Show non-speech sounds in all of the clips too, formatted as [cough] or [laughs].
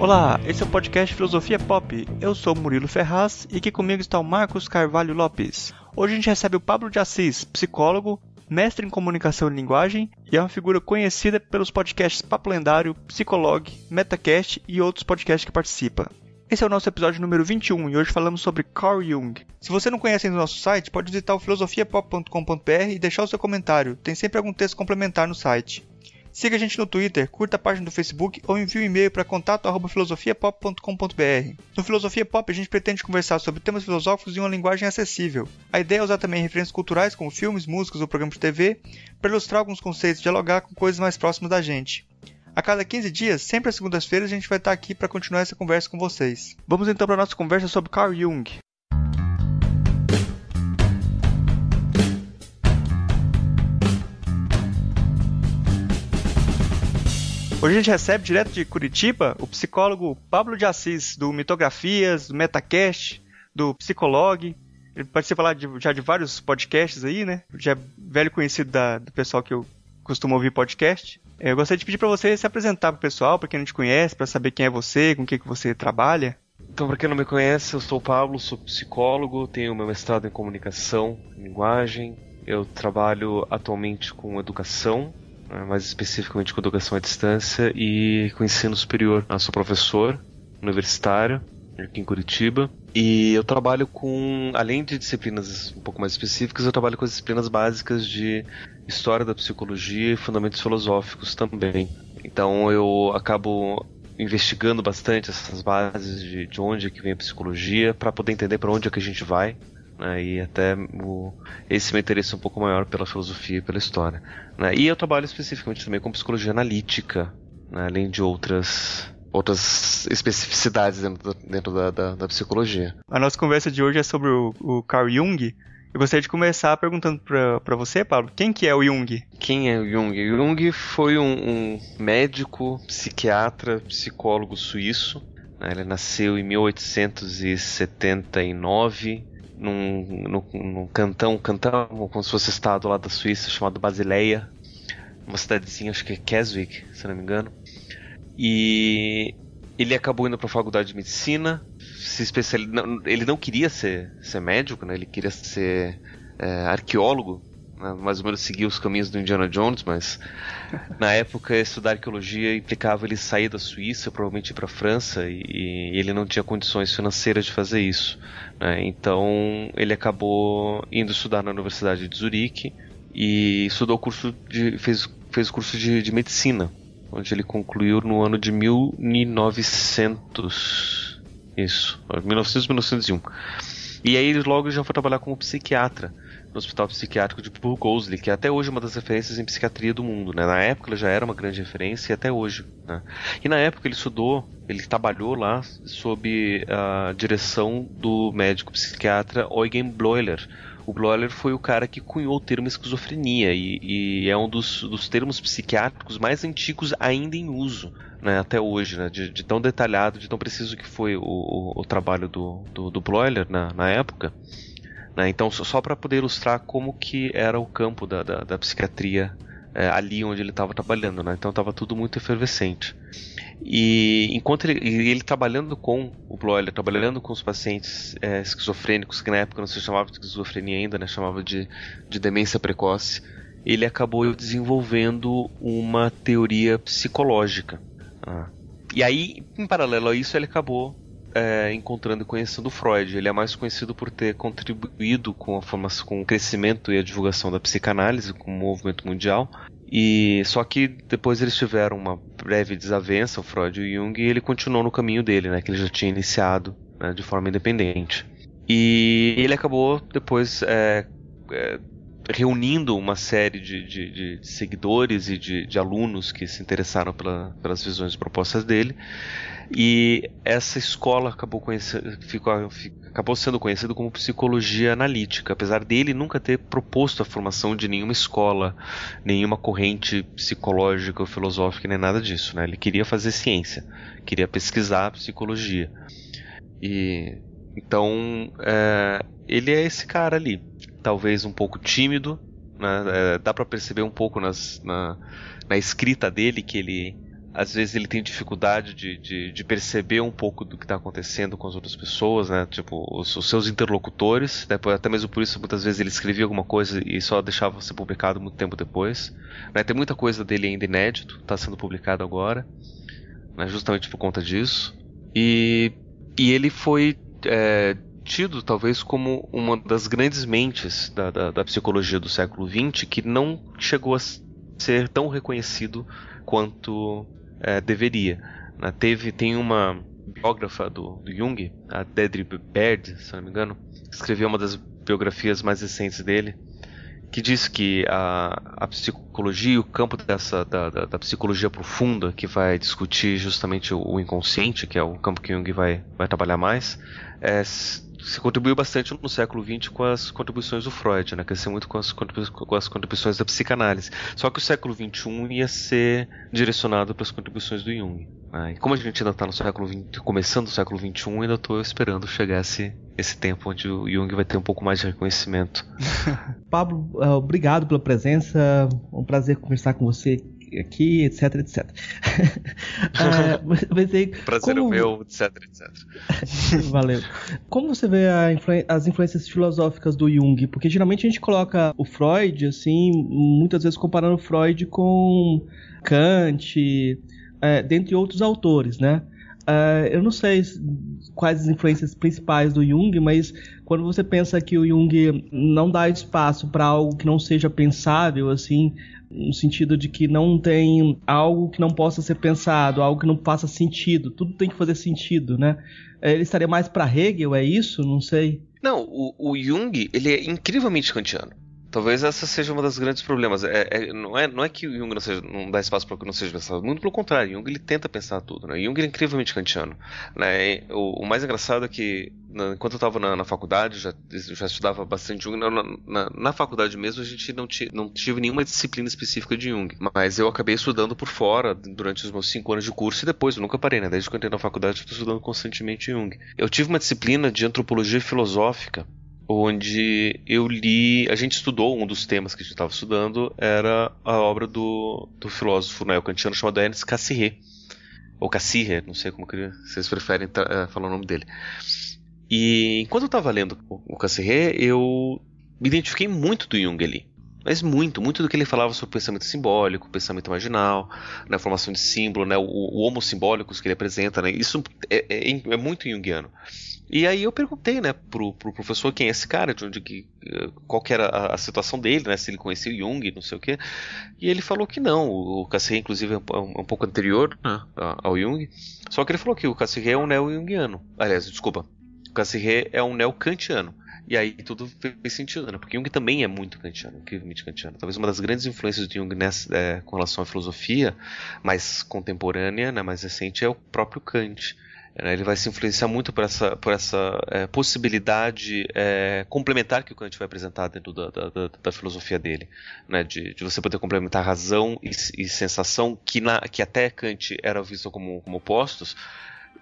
Olá, esse é o podcast Filosofia Pop. Eu sou Murilo Ferraz e aqui comigo está o Marcos Carvalho Lopes. Hoje a gente recebe o Pablo de Assis, psicólogo, mestre em comunicação e linguagem e é uma figura conhecida pelos podcasts Papo Lendário, Psicolog, Metacast e outros podcasts que participa. Esse é o nosso episódio número 21 e hoje falamos sobre Carl Jung. Se você não conhece ainda o nosso site, pode visitar o filosofiapop.com.br e deixar o seu comentário. Tem sempre algum texto complementar no site. Siga a gente no Twitter, curta a página do Facebook ou envie um e-mail para contato@filosofiapop.com.br. No Filosofia Pop a gente pretende conversar sobre temas filosóficos em uma linguagem acessível. A ideia é usar também referências culturais como filmes, músicas ou programas de TV para ilustrar alguns conceitos e dialogar com coisas mais próximas da gente. A cada 15 dias, sempre às segundas-feiras, a gente vai estar aqui para continuar essa conversa com vocês. Vamos então para a nossa conversa sobre Carl Jung. Hoje a gente recebe direto de Curitiba o psicólogo Pablo de Assis, do Mitografias, do Metacast, do Psicolog. Ele participa lá de, já de vários podcasts aí, né? Já é velho conhecido da, do pessoal que eu costumo ouvir podcast. Eu gostaria de pedir para você se apresentar para o pessoal, para quem não te conhece, para saber quem é você, com o que, que você trabalha. Então, para quem não me conhece, eu sou o Pablo, sou psicólogo, tenho meu mestrado em comunicação, linguagem. Eu trabalho atualmente com educação mais especificamente com educação à distância e com ensino superior. Eu sou professor universitário aqui em Curitiba e eu trabalho com, além de disciplinas um pouco mais específicas, eu trabalho com as disciplinas básicas de história da psicologia e fundamentos filosóficos também. Então eu acabo investigando bastante essas bases de, de onde é que vem a psicologia para poder entender para onde é que a gente vai né, e até o, esse meu interesse é um pouco maior pela filosofia e pela história. Né, e eu trabalho especificamente também com psicologia analítica, né, além de outras outras especificidades dentro, da, dentro da, da, da, psicologia. A nossa conversa de hoje é sobre o, o Carl Jung. Eu gostaria de começar perguntando para você, Pablo, quem que é o Jung? Quem é o Jung? Jung foi um, um médico, psiquiatra, psicólogo suíço. Né, ele nasceu em 1879 num, num, num cantão, cantão como se fosse estado lá da Suíça chamado Basileia, uma cidadezinha, acho que é Keswick, se não me engano. E ele acabou indo para a faculdade de medicina, se especial... ele não queria ser, ser médico, né? ele queria ser é, arqueólogo? Mais ou menos seguir os caminhos do Indiana Jones, mas na época estudar arqueologia implicava ele sair da Suíça, provavelmente ir para a França, e, ele não tinha condições financeiras de fazer isso. Né? Então ele acabou indo estudar na Universidade de Zurique e estudou curso de, fez, fez curso de, de medicina, onde ele concluiu no ano de 1900. Isso, 1900 1901. E aí logo já foi trabalhar como psiquiatra no Hospital Psiquiátrico de Burgosli, que é até hoje uma das referências em psiquiatria do mundo. Né? Na época ele já era uma grande referência e até hoje. Né? E na época ele estudou, ele trabalhou lá sob a direção do médico psiquiatra Eugen Bleuler. O Bleuler foi o cara que cunhou o termo esquizofrenia e, e é um dos, dos, termos psiquiátricos mais antigos ainda em uso. Né, até hoje, né, de, de, tão detalhado, de tão preciso que foi o, o, o trabalho do, do, do Bleuler na época. Né? Então, só para poder ilustrar como que era o campo da, da, da psiquiatria é, ali onde ele estava trabalhando. Né? Então, estava tudo muito efervescente. E enquanto ele, ele trabalhando com o Bloyer, trabalhando com os pacientes é, esquizofrênicos, que na época não se chamava de esquizofrenia ainda, né? chamava de, de demência precoce, ele acabou desenvolvendo uma teoria psicológica. Ah. E aí, em paralelo a isso, ele acabou é, encontrando e conhecendo Freud. Ele é mais conhecido por ter contribuído com a formação, com o crescimento e a divulgação da psicanálise como movimento mundial. E só que depois eles tiveram uma breve desavença, o Freud e o Jung, e ele continuou no caminho dele, né, que ele já tinha iniciado né, de forma independente. E ele acabou depois é, é, reunindo uma série de, de, de seguidores e de, de, alunos que se interessaram pela, pelas visões e propostas dele. E essa escola acabou, ficou, acabou sendo conhecida como psicologia analítica, apesar dele nunca ter proposto a formação de nenhuma escola, nenhuma corrente psicológica ou filosófica, nem nada disso. Né? Ele queria fazer ciência, queria pesquisar psicologia. E então é, ele é esse cara ali, talvez um pouco tímido, né? é, dá para perceber um pouco nas, na, na escrita dele que ele às vezes ele tem dificuldade de, de, de perceber um pouco do que está acontecendo com as outras pessoas, né? Tipo, os, os seus interlocutores, né? até mesmo por isso muitas vezes ele escrevia alguma coisa e só deixava ser publicado muito tempo depois. Né? Tem muita coisa dele ainda inédito, está sendo publicado agora, né? justamente por conta disso. E, e ele foi é, tido talvez como uma das grandes mentes da, da, da psicologia do século XX que não chegou a ser tão reconhecido quanto é, deveria. Né? Teve, tem uma biógrafa do, do Jung, a Dedry Baird, se não me engano, que escreveu uma das biografias mais recentes dele, que diz que a, a psicologia, o campo dessa da, da, da, psicologia profunda, que vai discutir justamente o, o, inconsciente, que é o campo que Jung vai, vai trabalhar mais, é, se contribuiu bastante no século XX com as contribuições do Freud, né? Cresceu muito com as, com as contribuições da psicanálise. Só que o século XXI ia ser direcionado para as contribuições do Jung. Né? E como a gente ainda está no século XX, começando o século XXI, ainda estou esperando chegar esse, esse tempo onde o Jung vai ter um pouco mais de reconhecimento. [laughs] Pablo, uh, obrigado pela presença. Um prazer conversar com você aqui, etc, etc. [laughs] uh, mas aí, Prazer como... meu, etc, etc. [laughs] Valeu. Como você vê influ... as influências filosóficas do Jung? Porque geralmente a gente coloca o Freud, assim, muitas vezes comparando Freud com Kant, é, dentre outros autores, né? Uh, eu não sei quais as influências principais do Jung, mas quando você pensa que o Jung não dá espaço para algo que não seja pensável, assim, no sentido de que não tem algo que não possa ser pensado, algo que não faça sentido, tudo tem que fazer sentido, né? É, ele estaria mais para Hegel, é isso? Não sei. Não, o, o Jung ele é incrivelmente kantiano. Talvez essa seja uma das grandes problemas. É, é, não, é, não é que Jung não, seja, não dá espaço para que não seja pensado. Muito pelo contrário, Jung ele tenta pensar tudo. Né? Jung é incrivelmente kantiano. Né? O, o, mais engraçado é que, na, enquanto eu estava na, na, faculdade, já, já estudava bastante Jung. Na, na, na, faculdade mesmo, a gente não, ti, não tive nenhuma disciplina específica de Jung. Mas eu acabei estudando por fora durante os meus cinco anos de curso e depois. Eu nunca parei, né? Desde que eu entrei na faculdade, estou estudando constantemente Jung. Eu tive uma disciplina de antropologia filosófica onde eu li, a gente estudou, um dos temas que a gente estava estudando era a obra do, do filósofo neo-kantiano chamado Ernest Cassirer, ou Cassirer, não sei como que vocês preferem uh, falar o nome dele. E enquanto eu estava lendo o Cassirer, eu me identifiquei muito do Jung ali. Mas muito, muito do que ele falava sobre pensamento simbólico, pensamento marginal, né, a formação de símbolo, né, o, o homo simbólicos que ele apresenta, né, isso é, é, é muito junguiano. E aí eu perguntei, né, pro, pro professor quem é esse cara, de onde que, qual que era a, a, situação dele, né, se ele conhecia Jung, não sei o quê. E ele falou que não, o Cassirer inclusive é um, é um pouco anterior né, ao Jung, só que ele falou que o Cassirer é um neo-jungiano. Aliás, desculpa, o Cassirer é um neo-kantiano. E aí tudo fez sentido, né? Porque Jung também é muito kantiano, incrivelmente kantiano. Talvez uma das grandes influências de Jung nessa, é, com relação à filosofia mais contemporânea, né, mais recente, é o próprio Kant. Né, ele vai se influenciar muito por essa, por essa é, possibilidade é, complementar que o Kant vai apresentar dentro da, da, da, da filosofia dele, né? de, de, você poder complementar razão e, e sensação que, na, que até Kant era visto como, como opostos,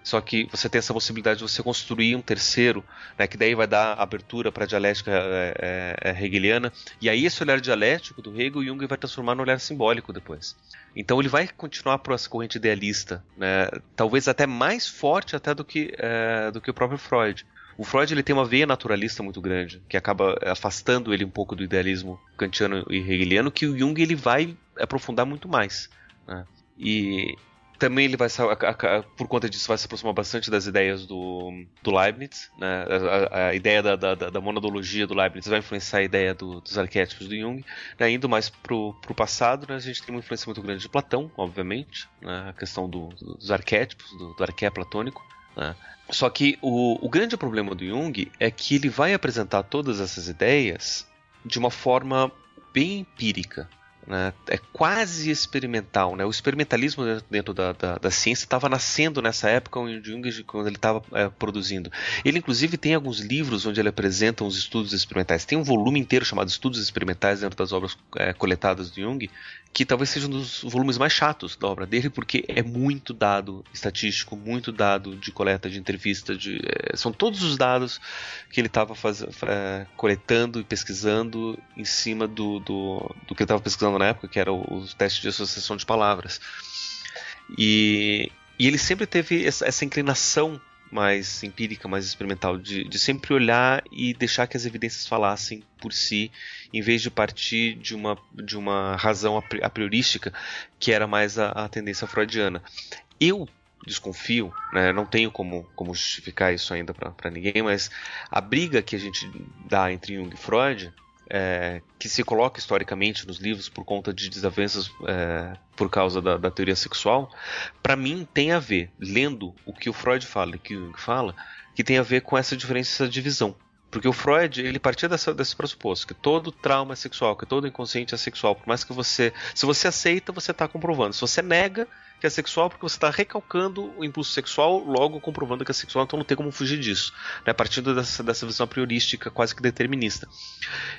só que você tem essa possibilidade de você construir um terceiro, né, que daí vai dar abertura para a dialética é, é, é, hegeliana. E aí esse olhar dialético do Hegel, Jung vai transformar no olhar simbólico depois. Então ele vai continuar por essa corrente idealista, né, talvez até mais forte até do que, é, do que o próprio Freud. O Freud ele tem uma veia naturalista muito grande, que acaba afastando ele um pouco do idealismo kantiano e hegeliano, que o Jung ele vai aprofundar muito mais. Né? E também ele vai por conta disso vai se aproximar bastante das ideias do, do Leibniz, né? a, a, ideia da, da, da, monadologia do Leibniz vai influenciar a ideia do, dos arquétipos do Jung, né? indo mais pro, pro passado, né? a gente tem uma influência muito grande de Platão, obviamente, né? a questão do, dos arquétipos, do, do arqué platônico, né? Só que o, o grande problema do Jung é que ele vai apresentar todas essas ideias de uma forma bem empírica, né? É quase experimental. Né? O experimentalismo dentro da, da, da ciência estava nascendo nessa época onde Jung, quando ele estava é, produzindo. Ele, inclusive, tem alguns livros onde ele apresenta os estudos experimentais. Tem um volume inteiro chamado Estudos Experimentais dentro das obras é, coletadas do Jung, que talvez seja um dos volumes mais chatos da obra dele, porque é muito dado estatístico, muito dado de coleta, de entrevista, de, é, são todos os dados que ele estava é, coletando e pesquisando em cima do, do, do que ele estava pesquisando na época, que era o, o teste de associação de palavras. E, e ele sempre teve essa, essa inclinação mais empírica, mais experimental, de, de, sempre olhar e deixar que as evidências falassem por si, em vez de partir de uma, de uma razão a priorística, que era mais a, a tendência freudiana. Eu desconfio, né, não tenho como, como justificar isso ainda para ninguém, mas a briga que a gente dá entre Jung e Freud é, que se coloca historicamente nos livros por conta de desavenças é, por causa da, da teoria sexual, para mim tem a ver, lendo o que o Freud fala e o Jung fala, que tem a ver com essa diferença, essa divisão. Porque o Freud, ele partia dessa, desse pressuposto, que todo trauma é sexual, que todo inconsciente é sexual. Por mais que você. Se você aceita, você está comprovando. Se você nega, que é sexual porque você está recalcando o impulso sexual, logo comprovando que é sexual, então não tem como fugir disso, né? partindo dessa, dessa visão priorística, quase que determinista.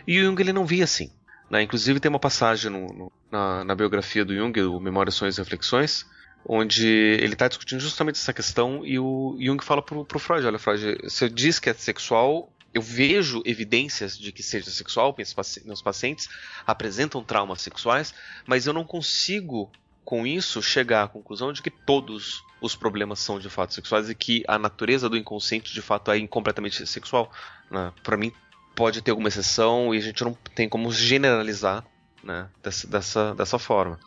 E o Jung ele não via assim. Né? Inclusive tem uma passagem no, no, na, na, biografia do Jung, o Memórias, Sonhos e Reflexões, onde ele está discutindo justamente essa questão e o Jung fala para o Freud, olha Freud, você diz que é sexual, eu vejo evidências de que seja sexual, meus pacientes apresentam traumas sexuais, mas eu não consigo com isso, chegar à conclusão de que todos os problemas são de fato sexuais e que a natureza do inconsciente de fato é completamente sexual. Né? Para mim, pode ter alguma exceção e a gente não tem como generalizar né? dessa, dessa, dessa forma.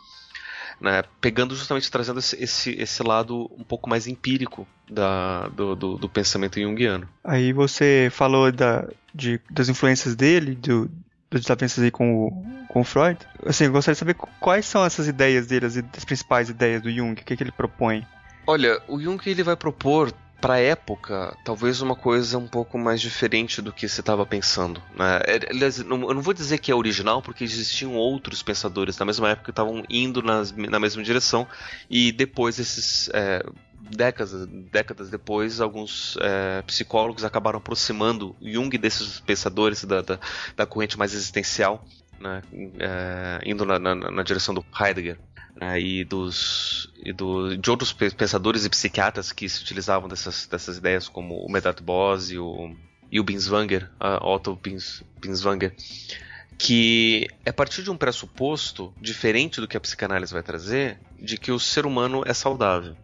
Né? Pegando justamente, trazendo esse, esse, esse, lado um pouco mais empírico da, do, do, do pensamento junguiano. Aí você falou da, de, das influências dele, do, das desavenças aí com o, com o Freud. Assim, eu gostaria de saber quais são essas ideias dele, as, as principais ideias do Jung, o que, que ele propõe. Olha, o Jung ele vai propor para época, talvez uma coisa um pouco mais diferente do que você estava pensando. Né? É, aliás, eu não vou dizer que é original, porque existiam outros pensadores na mesma época que estavam indo nas, na mesma direção, e depois esses é, décadas, décadas depois, alguns é, psicólogos acabaram aproximando Jung desses pensadores da, da, da corrente mais existencial, né, é, indo na, na, na, direção do Heidegger. Né, e, dos, e do, de outros pensadores e psiquiatras que se utilizavam dessas, dessas ideias, como o Medard Boss e o, e o Binswanger, Otto Bins, Binswanger, que é a partir de um pressuposto diferente do que a psicanálise vai trazer, de que o ser humano é saudável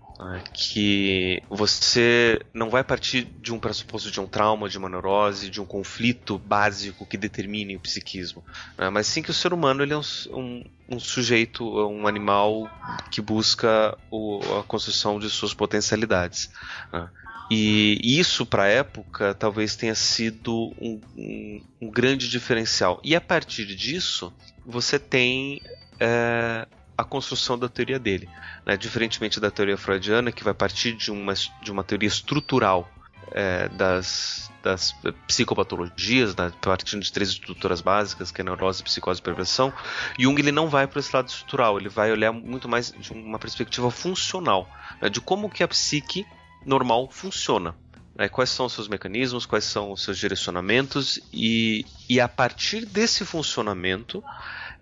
que você não vai partir de um pressuposto de um trauma, de uma neurose, de um conflito básico que determine o psiquismo, né, mas sim que o ser humano ele é um, um, um sujeito, um animal que busca o, a construção de suas potencialidades. Né. E isso, para a época, talvez tenha sido um, um, um, grande diferencial. E a partir disso, você tem é, a construção da teoria dele. Né? Diferentemente da teoria freudiana, que vai partir de uma, de uma teoria estrutural é, das, das psicopatologias, né? partindo de três estruturas básicas, que é neurose, psicose e perversão, Jung ele não vai para esse lado estrutural, ele vai olhar muito mais de uma perspectiva funcional, né? de como que a psique normal funciona. Né? Quais são os seus mecanismos, quais são os seus direcionamentos, e, e a partir desse funcionamento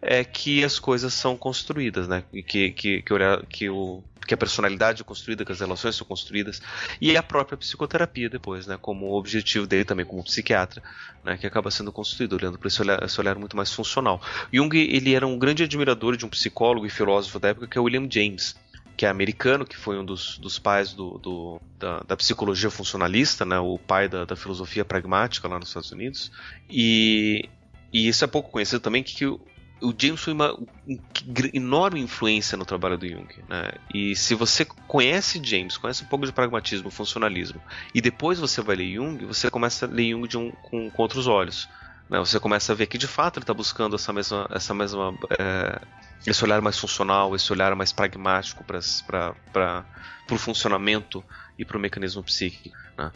é que as coisas são construídas, né? Que, que, que, que, o, que a personalidade é construída, que as relações são construídas, e a própria psicoterapia depois, né? Como objetivo dele também como psiquiatra, né? Que acaba sendo construído, olhando para esse olhar, esse olhar muito mais funcional. Jung, ele era um grande admirador de um psicólogo e filósofo da época que é William James, que é americano, que foi um dos, dos pais do, do da, da, psicologia funcionalista, né, o pai da, da, filosofia pragmática lá nos Estados Unidos. E, e isso é pouco conhecido também, que o James foi uma enorme influência no trabalho do Jung. Né? E se você conhece James, conhece um pouco de pragmatismo, funcionalismo, e depois você vai ler Jung, você começa a ler Jung um, com, com, outros olhos. Né? Você começa a ver que de fato ele está buscando essa mesma, essa mesma é, esse olhar mais funcional, esse olhar mais pragmático para o funcionamento e para o mecanismo psíquico. Né?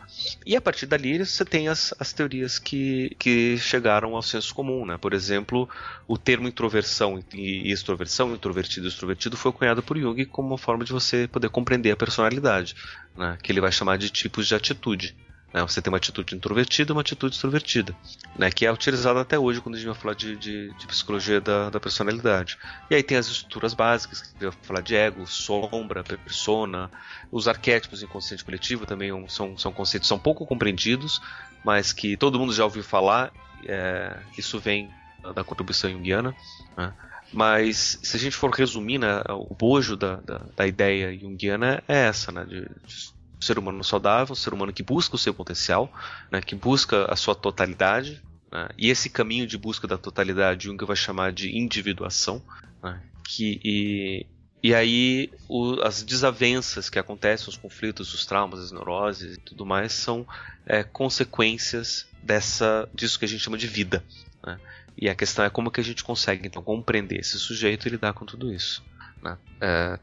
E a partir dali você tem as, as teorias que, que chegaram ao senso comum. Né? Por exemplo, o termo introversão e extroversão, introvertido e extrovertido, foi cunhado por Jung como uma forma de você poder compreender a personalidade, né? que ele vai chamar de tipos de atitude. Né? Você tem uma atitude introvertida e uma atitude extrovertida, né? que é utilizada até hoje quando a gente vai falar de, de, de psicologia da, da, personalidade. E aí tem as estruturas básicas, que vai falar de ego, sombra, persona, os arquétipos inconsciente coletivo também são, são conceitos são pouco compreendidos, mas que todo mundo já ouviu falar. É, isso vem da contribuição junguiana. Né? Mas se a gente for resumir, né, o bojo da, da, da, ideia junguiana é essa, né, de, de ser humano saudável, um ser humano que busca o seu potencial, né, que busca a sua totalidade, né, e esse caminho de busca da totalidade Jung vai chamar de individuação, né, que, e, e aí o, as desavenças que acontecem, os conflitos, os traumas, as neuroses e tudo mais são é, consequências dessa disso que a gente chama de vida. Né? E a questão é como que a gente consegue então compreender esse sujeito e lidar com tudo isso. Né? É,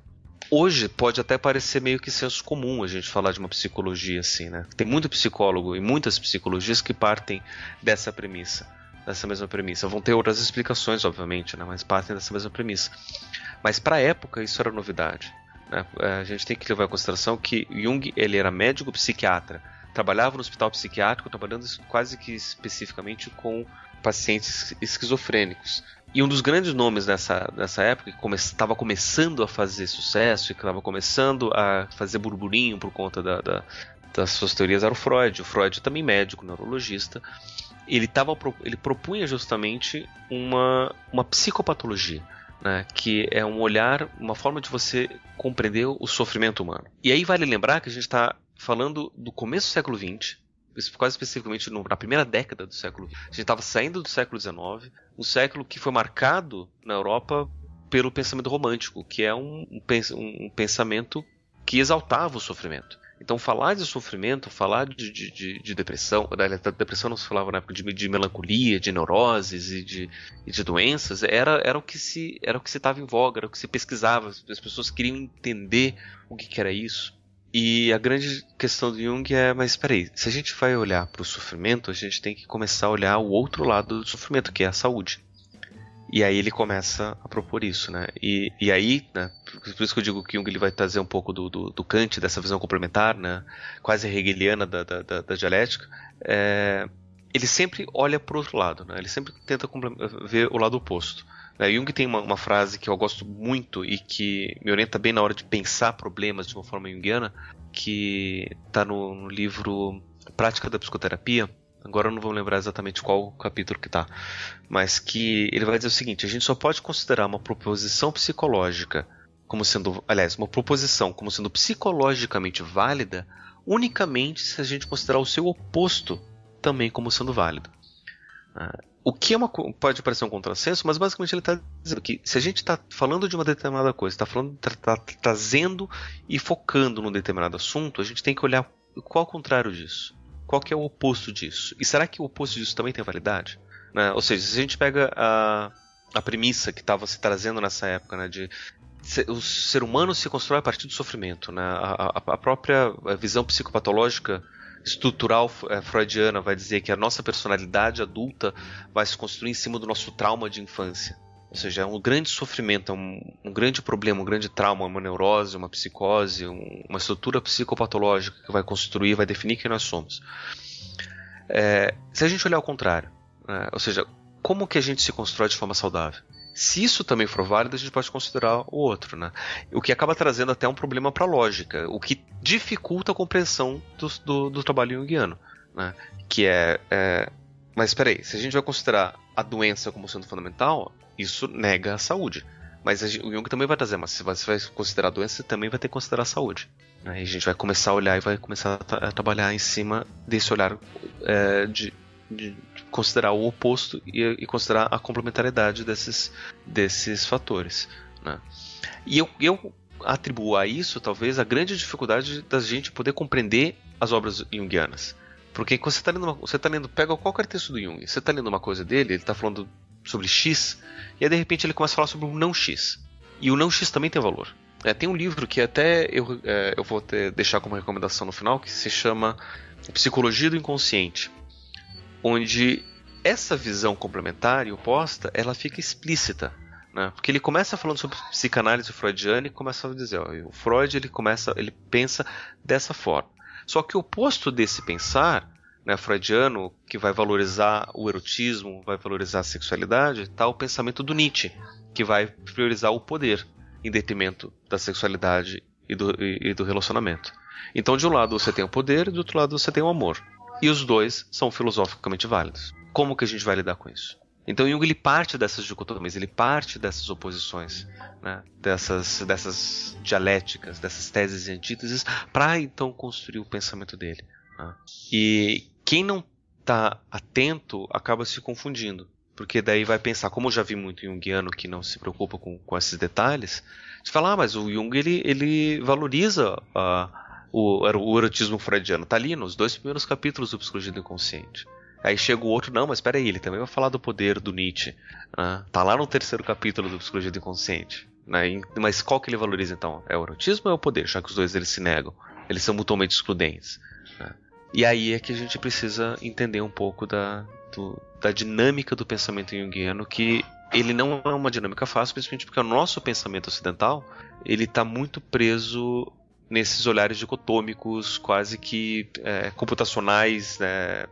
hoje pode até parecer meio que senso comum a gente falar de uma psicologia assim, né? Tem muito psicólogo e muitas psicologias que partem dessa premissa, dessa mesma premissa. Vão ter outras explicações, obviamente, né? Mas partem dessa mesma premissa. Mas para a época isso era novidade. Né? É, a gente tem que levar em consideração que Jung ele era médico psiquiatra, trabalhava no hospital psiquiátrico, trabalhando quase que especificamente com pacientes esquizofrênicos. E um dos grandes nomes nessa, nessa época, que estava come, começando a fazer sucesso e que estava começando a fazer burburinho por conta da, da, das suas teorias, era o Freud. O Freud também médico, neurologista. Ele, tava, ele propunha justamente uma, uma psicopatologia. Né, que é um olhar, uma forma de você compreender o sofrimento humano. E aí vale lembrar que a gente está falando do começo do século XX, quase especificamente na primeira década do século XX. A gente estava saindo do século XIX, um século que foi marcado na Europa pelo pensamento romântico, que é um, um pensamento que exaltava o sofrimento. Então, falar de sofrimento, falar de, de, de, de depressão, da depressão não se falava na época de, de melancolia, de neuroses e de, e de doenças, era, era o que se era o que se estava em voga, era o que se pesquisava. As pessoas queriam entender o que, que era isso. E a grande questão do Jung é, mas espera aí, se a gente vai olhar para o sofrimento, a gente tem que começar a olhar o outro lado do sofrimento, que é a saúde. E aí ele começa a propor isso, né? E, e aí, né, por isso que eu digo que Jung ele vai trazer um pouco do, do, do Kant, dessa visão complementar, né, quase hegeliana da, da, da, da dialética, é, ele sempre olha para o outro lado, né? ele sempre tenta ver o lado oposto. Né? Jung tem uma, uma, frase que eu gosto muito e que me orienta bem na hora de pensar problemas de uma forma junguiana, que está no, no, livro Prática da Psicoterapia. Agora eu não vou lembrar exatamente qual capítulo que está, mas que ele vai dizer o seguinte: a gente só pode considerar uma proposição psicológica como sendo, aliás, uma proposição como sendo psicologicamente válida unicamente se a gente considerar o seu oposto também como sendo válido. O que é uma, pode parecer um contrassenso, mas basicamente ele está dizendo que se a gente está falando de uma determinada coisa, está falando, tá, tá, trazendo e focando num determinado assunto, a gente tem que olhar qual é o contrário disso, qual é o oposto disso, e será que o oposto disso também tem validade? Né? Ou seja, se a gente pega a, a premissa que estava se trazendo nessa época, né, de o ser humano se constrói a partir do sofrimento, né? a, a, a própria visão psicopatológica estrutural é, freudiana vai dizer que a nossa personalidade adulta vai se construir em cima do nosso trauma de infância. Ou seja, é um grande sofrimento, é um, um grande problema, um grande trauma, uma neurose, uma psicose, um, uma estrutura psicopatológica que vai construir, vai definir quem nós somos. É, se a gente olhar ao contrário, né, ou seja, como que a gente se constrói de forma saudável? Se isso também for válido, a gente pode considerar o outro, né? O que acaba trazendo até um problema para a lógica, o que dificulta a compreensão do, do, do trabalho junguiano, né? Que é, é... Mas espera aí, se a gente vai considerar a doença como sendo fundamental, isso nega a saúde. Mas o Jung também vai trazer, mas se você vai considerar a doença, você também vai ter que considerar a saúde. Né? E a gente vai começar a olhar e vai começar a, a trabalhar em cima desse olhar é, de, de considerar o oposto e, e, considerar a complementariedade desses, desses fatores. Né? E eu, eu atribuo a isso, talvez, a grande dificuldade da gente poder compreender as obras junguianas. Porque quando você está lendo, você tá lendo, pega qualquer texto do Jung, você está lendo uma coisa dele, ele está falando sobre X, e aí de repente ele começa a falar sobre o não X. E o não X também tem valor. É, tem um livro que até eu, é, eu vou ter, deixar como recomendação no final, que se chama Psicologia do Inconsciente onde essa visão complementar e oposta ela fica explícita. Né? Porque ele começa falando sobre psicanálise freudiana e começa a dizer, ó, o Freud ele começa, ele pensa dessa forma. Só que o oposto desse pensar, né, freudiano, que vai valorizar o erotismo, vai valorizar a sexualidade, está o pensamento do Nietzsche, que vai priorizar o poder em detrimento da sexualidade e do, e, do relacionamento. Então, de um lado você tem o poder, e do outro lado você tem o amor. E os dois são filosoficamente válidos. Como que a gente vai lidar com isso? Então Jung ele parte dessas dicotomias, ele parte dessas oposições, né? dessas, dessas dialéticas, dessas teses e antíteses, para então construir o pensamento dele. Né? E quem não está atento acaba se confundindo, porque daí vai pensar, como eu já vi muito Jungiano que não se preocupa com, com esses detalhes, de falar, ah, mas o Jung ele, ele valoriza uh, o, o erotismo freudiano, está ali nos dois primeiros capítulos do Psicologia do Inconsciente. Aí chega o outro, não, mas espera aí, ele também vai falar do poder do Nietzsche. Né? Tá lá no terceiro capítulo do Psicologia do Inconsciente. Né? Mas qual que ele valoriza então? É o erotismo ou é o poder? Já que os dois eles se negam. Eles são mutuamente excludentes. Né? E aí é que a gente precisa entender um pouco da, do, da dinâmica do pensamento junguiano, que ele não é uma dinâmica fácil, principalmente porque o nosso pensamento ocidental ele está muito preso nesses olhares dicotômicos, quase que é, computacionais, né,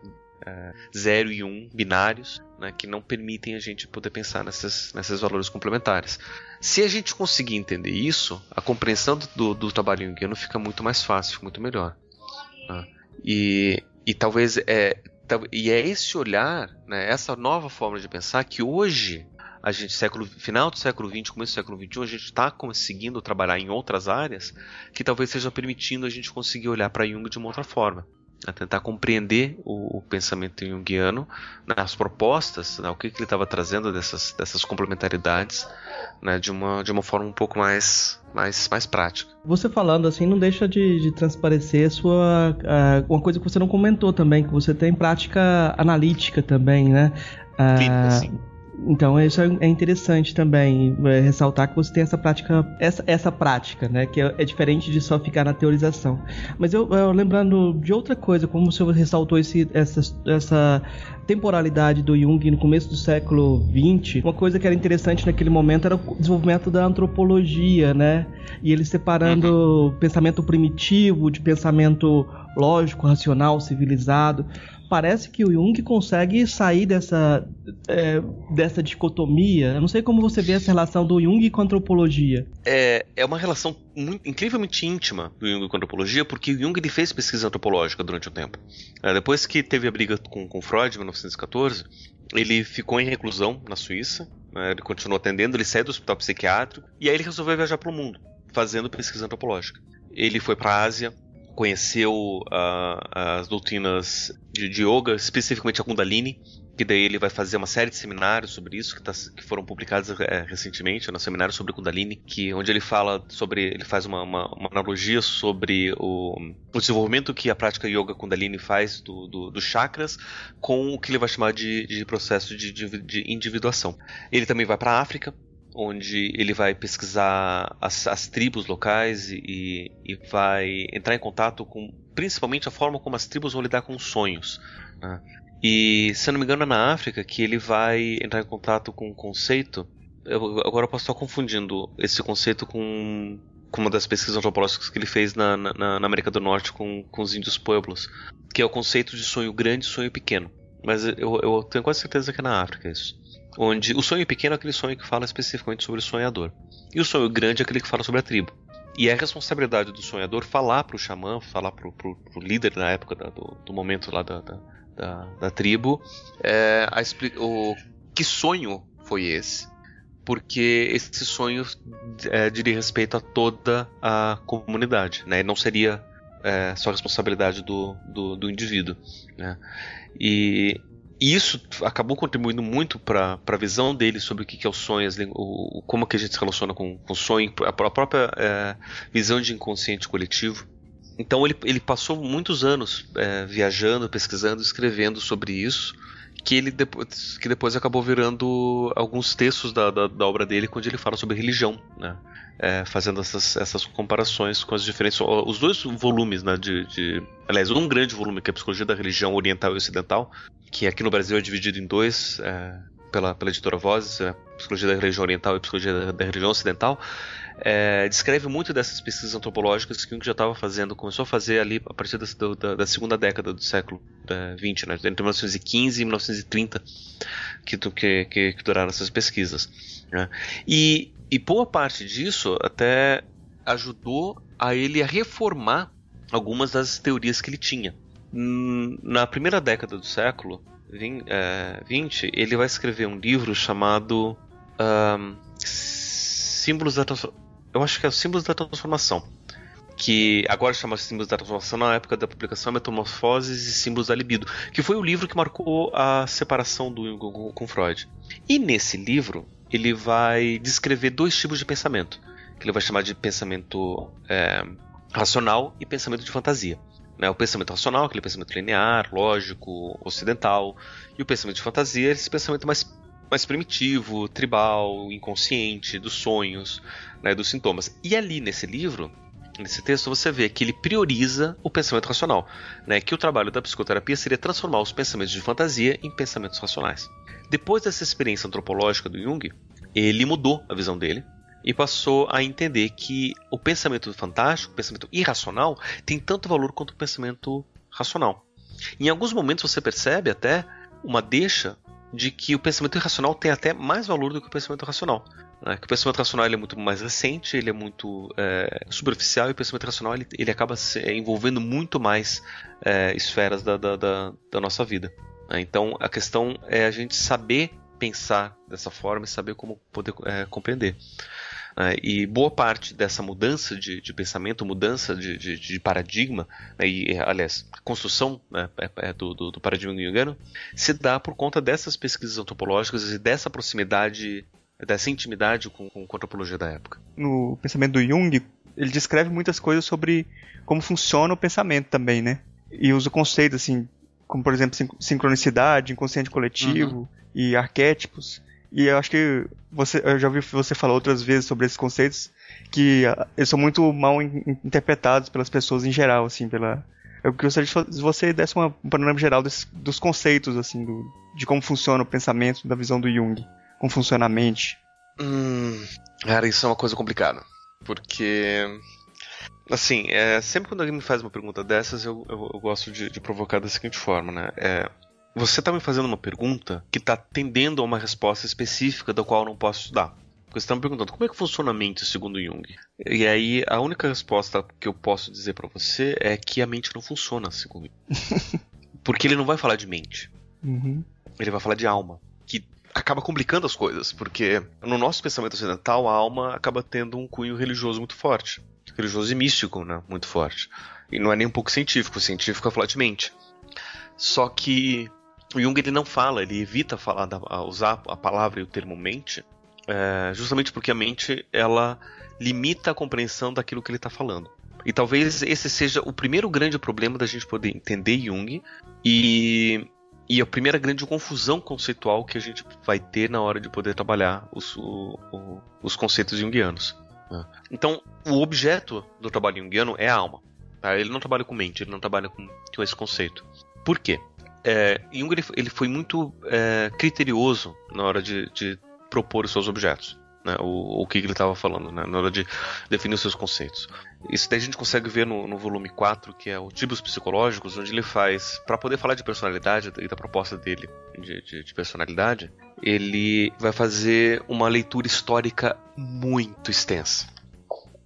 é, 0 e 1 um, binários, né, que não permitem a gente poder pensar nessas, nesses valores complementares. Se a gente conseguir entender isso, a compreensão do, do trabalho junguiano fica muito mais fácil, muito melhor. Né? E, e talvez é, e é esse olhar, né, essa nova forma de pensar que hoje a gente século final do século XX, começo do século XXI, a gente está conseguindo trabalhar em outras áreas que talvez seja permitindo a gente conseguir olhar para Jung de uma outra forma a tentar compreender o, o pensamento junguiano, né, as propostas, né, o que, que ele estava trazendo dessas, dessas complementaridades, né, de, uma, de uma forma um pouco mais, mais, mais prática. Você falando assim não deixa de, de transparecer sua uh, uma coisa que você não comentou também, que você tem prática analítica também, né? Uh, sim. Então isso é, é interessante também é, ressaltar que você tem essa prática, essa, essa prática, né, que é, é diferente de só ficar na teorização. Mas eu, eu, lembrando de outra coisa, como o senhor ressaltou esse, essa, essa temporalidade do Jung no começo do século XX, uma coisa que era interessante naquele momento era o desenvolvimento da antropologia, né, e ele separando uhum. pensamento primitivo de pensamento lógico, racional, civilizado parece que o Jung consegue sair dessa, é, dessa dicotomia. Eu não sei como você vê essa relação do Jung com a antropologia. É, é uma relação muito, incrivelmente íntima do Jung com a antropologia, porque o Jung ele fez pesquisa antropológica durante um tempo. É, depois que teve a briga com, com Freud em 1914, ele ficou em reclusão na Suíça, né, ele continuou atendendo, ele saiu do hospital psiquiátrico, e aí ele resolveu viajar para o mundo, fazendo pesquisa antropológica. Ele foi para a Ásia, conheceu uh, as doutrinas de, de, yoga, especificamente a Kundalini, que daí ele vai fazer uma série de seminários sobre isso que, tá, que foram publicados é, recentemente, no seminário sobre Kundalini, que onde ele fala sobre, ele faz uma, uma, uma analogia sobre o, o, desenvolvimento que a prática yoga Kundalini faz do, do, do chakras com o que ele vai chamar de, de processo de, de, de individuação. Ele também vai para a África, onde ele vai pesquisar as, as tribos locais e, e, vai entrar em contato com principalmente a forma como as tribos vão lidar com os sonhos. Né? E se eu não me engano é na África que ele vai entrar em contato com um conceito. Eu, agora eu posso estar confundindo esse conceito com, com uma das pesquisas antropológicas que ele fez na, na, na América do Norte com, com os índios pueblos, que é o conceito de sonho grande e sonho pequeno. Mas eu, eu tenho quase certeza que é na África isso onde o sonho pequeno é aquele sonho que fala especificamente sobre o sonhador, e o sonho grande é aquele que fala sobre a tribo. E é a responsabilidade do sonhador falar para o xamã, falar para o líder na época da, do, do, momento lá da, da, da, da tribo, é, a, o, que sonho foi esse. Porque esse sonho é, diria respeito a toda a comunidade, né? Não seria é, só responsabilidade do, do, do indivíduo. Né? E e isso acabou contribuindo muito para a visão dele sobre o que, é o sonho, o, como que a gente se relaciona com o sonho, a própria é, visão de inconsciente coletivo. Então ele, ele passou muitos anos é, viajando, pesquisando, escrevendo sobre isso, que ele depois, que depois acabou virando alguns textos da, da, da obra dele, onde ele fala sobre religião, né? É, fazendo essas, essas comparações com as diferentes. Os dois volumes, né? De, de, aliás, um grande volume que é a Psicologia da Religião Oriental e Ocidental, que aqui no Brasil é dividido em dois é, pela, pela editora Vozes, é, Psicologia da Religião Oriental e Psicologia da, da Religião Ocidental, é, descreve muito dessas pesquisas antropológicas que o já estava fazendo, começou a fazer ali a partir da, da, da segunda década do século XX, né, entre 1915 e 1930, que, que, que, que duraram essas pesquisas. Né. E, e boa parte disso até ajudou a ele a reformar algumas das teorias que ele tinha. Na primeira década do século, 20, ele vai escrever um livro chamado um, Símbolos da Eu acho que é o Símbolos da Transformação. Que agora chama Símbolos da Transformação, na época da publicação Metamorfoses e Símbolos da Libido, que foi o livro que marcou a separação do Jung com, com Freud. E nesse livro, ele vai descrever dois tipos de pensamento, que ele vai chamar de pensamento é, racional e pensamento de fantasia. Né? O pensamento racional, aquele pensamento linear, lógico, ocidental, e o pensamento de fantasia, esse pensamento mais, mais primitivo, tribal, inconsciente, dos sonhos, né, dos sintomas. E ali nesse livro, nesse texto, você vê que ele prioriza o pensamento racional, né, que o trabalho da psicoterapia seria transformar os pensamentos de fantasia em pensamentos racionais. Depois dessa experiência antropológica do Jung, ele mudou a visão dele e passou a entender que o pensamento fantástico, o pensamento irracional, tem tanto valor quanto o pensamento racional. Em alguns momentos você percebe até uma deixa de que o pensamento irracional tem até mais valor do que o pensamento racional. Né? Que o pensamento racional é muito mais recente, ele é muito é, superficial e o pensamento racional ele, ele acaba se, é, envolvendo muito mais é, esferas da, da, da, da, nossa vida. Né? Então a questão é a gente saber pensar dessa forma e saber como poder é, compreender. Uh, e boa parte dessa mudança de, de pensamento, mudança de, de, de paradigma, né, e, aliás, construção né, é, é do, do, do, paradigma junguiano, se dá por conta dessas pesquisas antropológicas e dessa proximidade, dessa intimidade com, com a antropologia da época. No pensamento do Jung, ele descreve muitas coisas sobre como funciona o pensamento também, né? E usa conceitos assim, como por exemplo sincronicidade, inconsciente coletivo uhum. e arquétipos. E eu acho que você, eu já ouvi você falar outras vezes sobre esses conceitos que uh, eles são muito mal in, interpretados pelas pessoas em geral, assim, pela eu gostaria de você desse uma, um panorama geral desse, dos conceitos, assim, do, de como funciona o pensamento da visão do Jung, como funciona a mente. Hum, cara, isso é uma coisa complicada, porque assim, é, sempre quando alguém me faz uma pergunta dessas, eu, eu, eu gosto de, de, provocar da seguinte forma, né? É, você está me fazendo uma pergunta que está tendendo a uma resposta específica da qual eu não posso estudar. Você está me perguntando como é que funciona a mente segundo Jung. E aí a única resposta que eu posso dizer para você é que a mente não funciona segundo Jung. [laughs] Porque ele não vai falar de mente. Uhum. Ele vai falar de alma. Que acaba complicando as coisas, porque no nosso pensamento ocidental a alma acaba tendo um cunho religioso muito forte. Religioso e místico, né? Muito forte. E não é nem um pouco científico. O científico é falar de mente. Só que o Jung ele não fala, ele evita falar da, usar a palavra e o termo mente, é, justamente porque a mente ela limita a compreensão daquilo que ele está falando. E talvez esse seja o primeiro grande problema da gente poder entender Jung e, e a primeira grande confusão conceitual que a gente vai ter na hora de poder trabalhar os, o, o, os conceitos junguianos. Né? Então, o objeto do trabalho junguiano é a alma. Tá? Ele não trabalha com mente, ele não trabalha com, com esse conceito. Por quê? É, Jung ele, ele, foi muito é, criterioso na hora de, de, propor os seus objetos. Né, o, o que ele estava falando, né, na hora de definir os seus conceitos. Isso daí a gente consegue ver no, no volume 4, que é o Tipos Psicológicos, onde ele faz, para poder falar de personalidade e da proposta dele de, de, de personalidade, ele vai fazer uma leitura histórica muito extensa.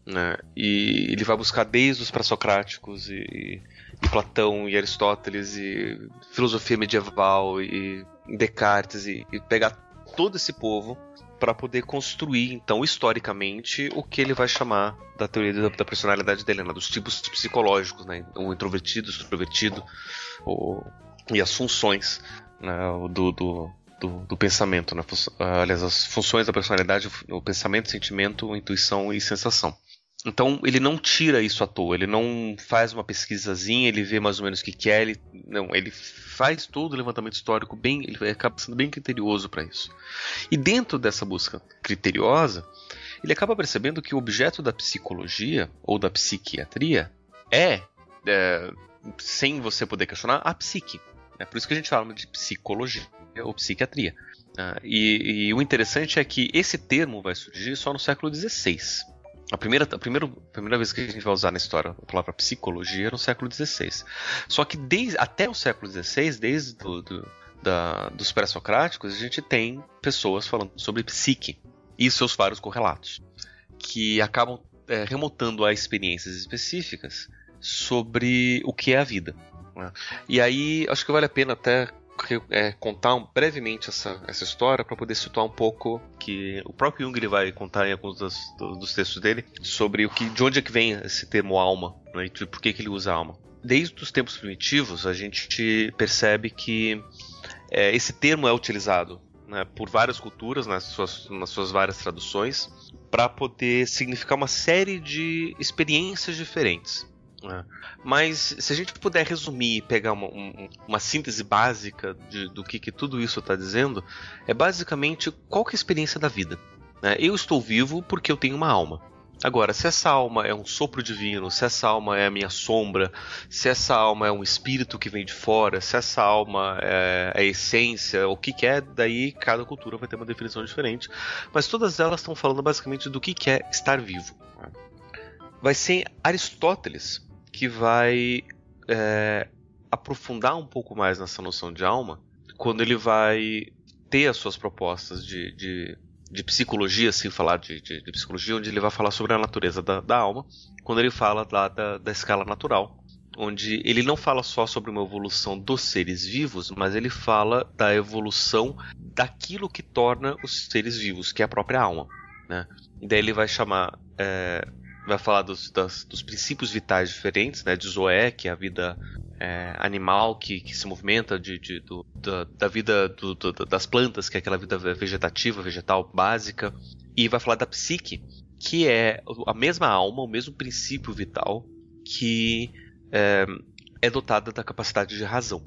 Né? E ele vai buscar desde os pré-socráticos e, e Platão e Aristóteles e filosofia medieval e Descartes e, e pegar todo esse povo para poder construir, então, historicamente, o que ele vai chamar da teoria da, da personalidade dele, né? dos tipos psicológicos, né? o introvertido, o extrovertido, o, e as funções né? do, do, do, do, pensamento. Né? Aliás, as funções da personalidade, o pensamento, sentimento, intuição e sensação. Então ele não tira isso à toa, ele não faz uma pesquisazinha, ele vê mais ou menos o que quer, ele, não, ele faz todo o levantamento histórico bem, ele acaba sendo bem criterioso para isso. E dentro dessa busca criteriosa, ele acaba percebendo que o objeto da psicologia ou da psiquiatria é, é sem você poder questionar, a psique. É por isso que a gente fala de psicologia ou psiquiatria. Ah, e, e o interessante é que esse termo vai surgir só no século XVI. A primeira, a, primeira, a primeira vez que a gente vai usar na história a palavra psicologia é no século XVI. Só que desde, até o século XVI, desde do, do, da, dos pré-socráticos, a gente tem pessoas falando sobre psique e seus vários correlatos, que acabam é, remontando a experiências específicas sobre o que é a vida. Né? E aí, acho que vale a pena até é, contar um, brevemente essa, essa história para poder situar um pouco que o próprio Jung ele vai contar em alguns dos, dos textos dele sobre o que, de onde é que vem esse termo alma né, e por que, que ele usa alma. Desde os tempos primitivos a gente percebe que é, esse termo é utilizado né, por várias culturas nas suas, nas suas várias traduções para poder significar uma série de experiências diferentes. É. Mas se a gente puder resumir e pegar uma, um, uma síntese básica de, do que, que, tudo isso está dizendo, é basicamente qual que é a experiência da vida. Né? Eu estou vivo porque eu tenho uma alma. Agora, se essa alma é um sopro divino, se essa alma é a minha sombra, se essa alma é um espírito que vem de fora, se essa alma é a essência, o que, que é, daí cada cultura vai ter uma definição diferente. Mas todas elas estão falando basicamente do que, que é estar vivo. Vai ser Aristóteles que vai é, aprofundar um pouco mais nessa noção de alma quando ele vai ter as suas propostas de, de, de psicologia, assim, falar de, de, de, psicologia, onde ele vai falar sobre a natureza da, da alma, quando ele fala lá da, da escala natural, onde ele não fala só sobre uma evolução dos seres vivos, mas ele fala da evolução daquilo que torna os seres vivos, que é a própria alma. Né? E daí ele vai chamar é, vai falar dos, das, dos princípios vitais diferentes, né? De Zoé, que é a vida é, animal que, que, se movimenta, de, de do, da, da, vida do, do, das plantas, que é aquela vida vegetativa, vegetal básica. E vai falar da psique, que é a mesma alma, o mesmo princípio vital que é, é dotada da capacidade de razão.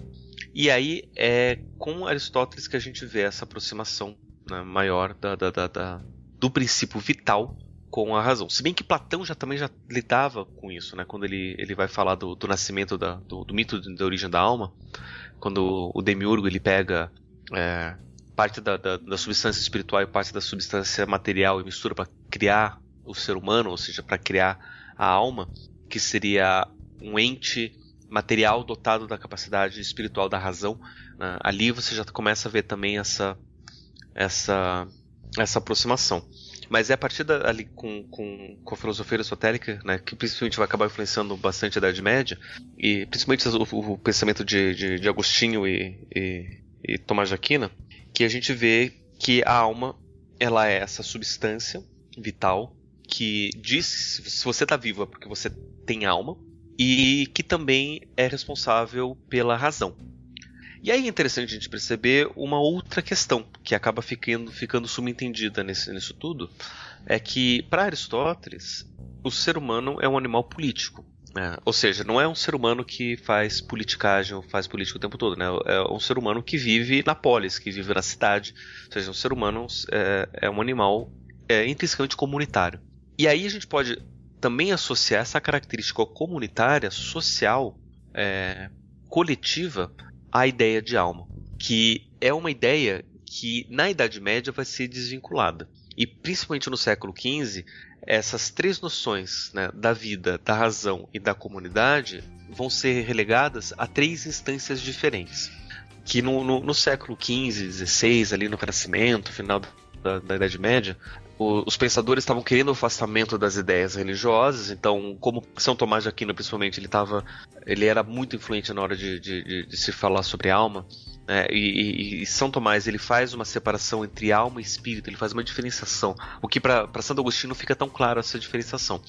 E aí é com Aristóteles que a gente vê essa aproximação né, maior da, da, da, do princípio vital com a razão. Se bem que Platão já também já lidava com isso, né? Quando ele, ele vai falar do, do nascimento da, do, do, mito da origem da alma, quando o demiurgo ele pega é, parte da, da, da, substância espiritual e parte da substância material e mistura para criar o ser humano, ou seja, para criar a alma, que seria um ente material dotado da capacidade espiritual da razão. Né? Ali você já começa a ver também essa essa essa aproximação. Mas é a partir da, ali com, com, com a filosofia aristotélica, né, que principalmente vai acabar influenciando bastante a Idade Média, e principalmente o, o pensamento de, de, de Agostinho e, e, e, Tomás de Aquina, que a gente vê que a alma ela é essa substância vital que diz se você está vivo é porque você tem alma, e que também é responsável pela razão. E aí é interessante a gente perceber uma outra questão que acaba ficando, ficando subentendida nesse, nisso tudo, é que para Aristóteles o ser humano é um animal político. Né? Ou seja, não é um ser humano que faz politicagem ou faz política o tempo todo, né? É um ser humano que vive na polis, que vive na cidade. Ou seja, um ser humano é, é um animal é, intrinsecamente comunitário. E aí a gente pode também associar essa característica comunitária, social, é, coletiva, a ideia de alma, que é uma ideia que na Idade Média vai ser desvinculada. E principalmente no século XV, essas três noções né, da vida, da razão e da comunidade vão ser relegadas a três instâncias diferentes. Que no, no, no século XV, XVI, ali no Renascimento, final da, da Idade Média, os pensadores estavam querendo o afastamento das ideias religiosas, então, como São Tomás de Aquino, principalmente, ele estava, ele era muito influente na hora de, de, de se falar sobre alma, né? e, e, e, São Tomás ele faz uma separação entre alma e espírito, ele faz uma diferenciação, o que para Santo Agostinho não fica tão claro essa diferenciação.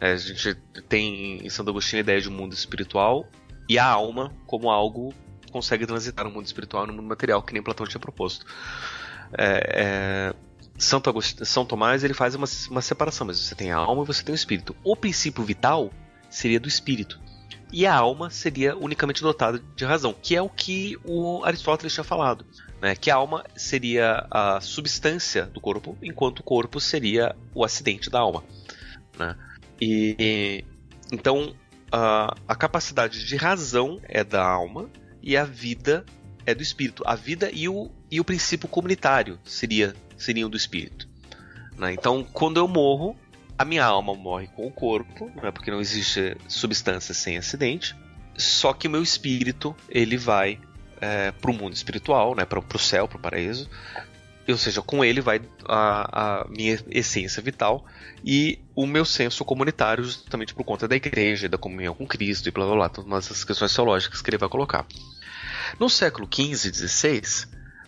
É, a gente tem em Santo Agostinho a ideia de um mundo espiritual e a alma como algo que consegue transitar no mundo espiritual e no mundo material, que nem Platão tinha proposto. É, é, Santo Agostinho, São Tomás ele faz uma, uma separação, mas você tem a alma e você tem o espírito. O princípio vital seria do espírito. E a alma seria unicamente dotada de razão, que é o que o Aristóteles tinha falado. Né? Que a alma seria a substância do corpo, enquanto o corpo seria o acidente da alma. Né? E, então a, a capacidade de razão é da alma e a vida é do espírito. A vida e o, e o princípio comunitário seria seriam do espírito. Né? Então, quando eu morro, a minha alma morre com o corpo, né? porque não existe substância sem acidente. Só que o meu espírito ele vai é, para o mundo espiritual, né? para o céu, para o paraíso. Ou seja, com ele vai a, a, minha essência vital e o meu senso comunitário, justamente por conta da igreja, da comunhão com Cristo e blá blá blá, todas essas questões teológicas que ele vai colocar. No século XV e XVI,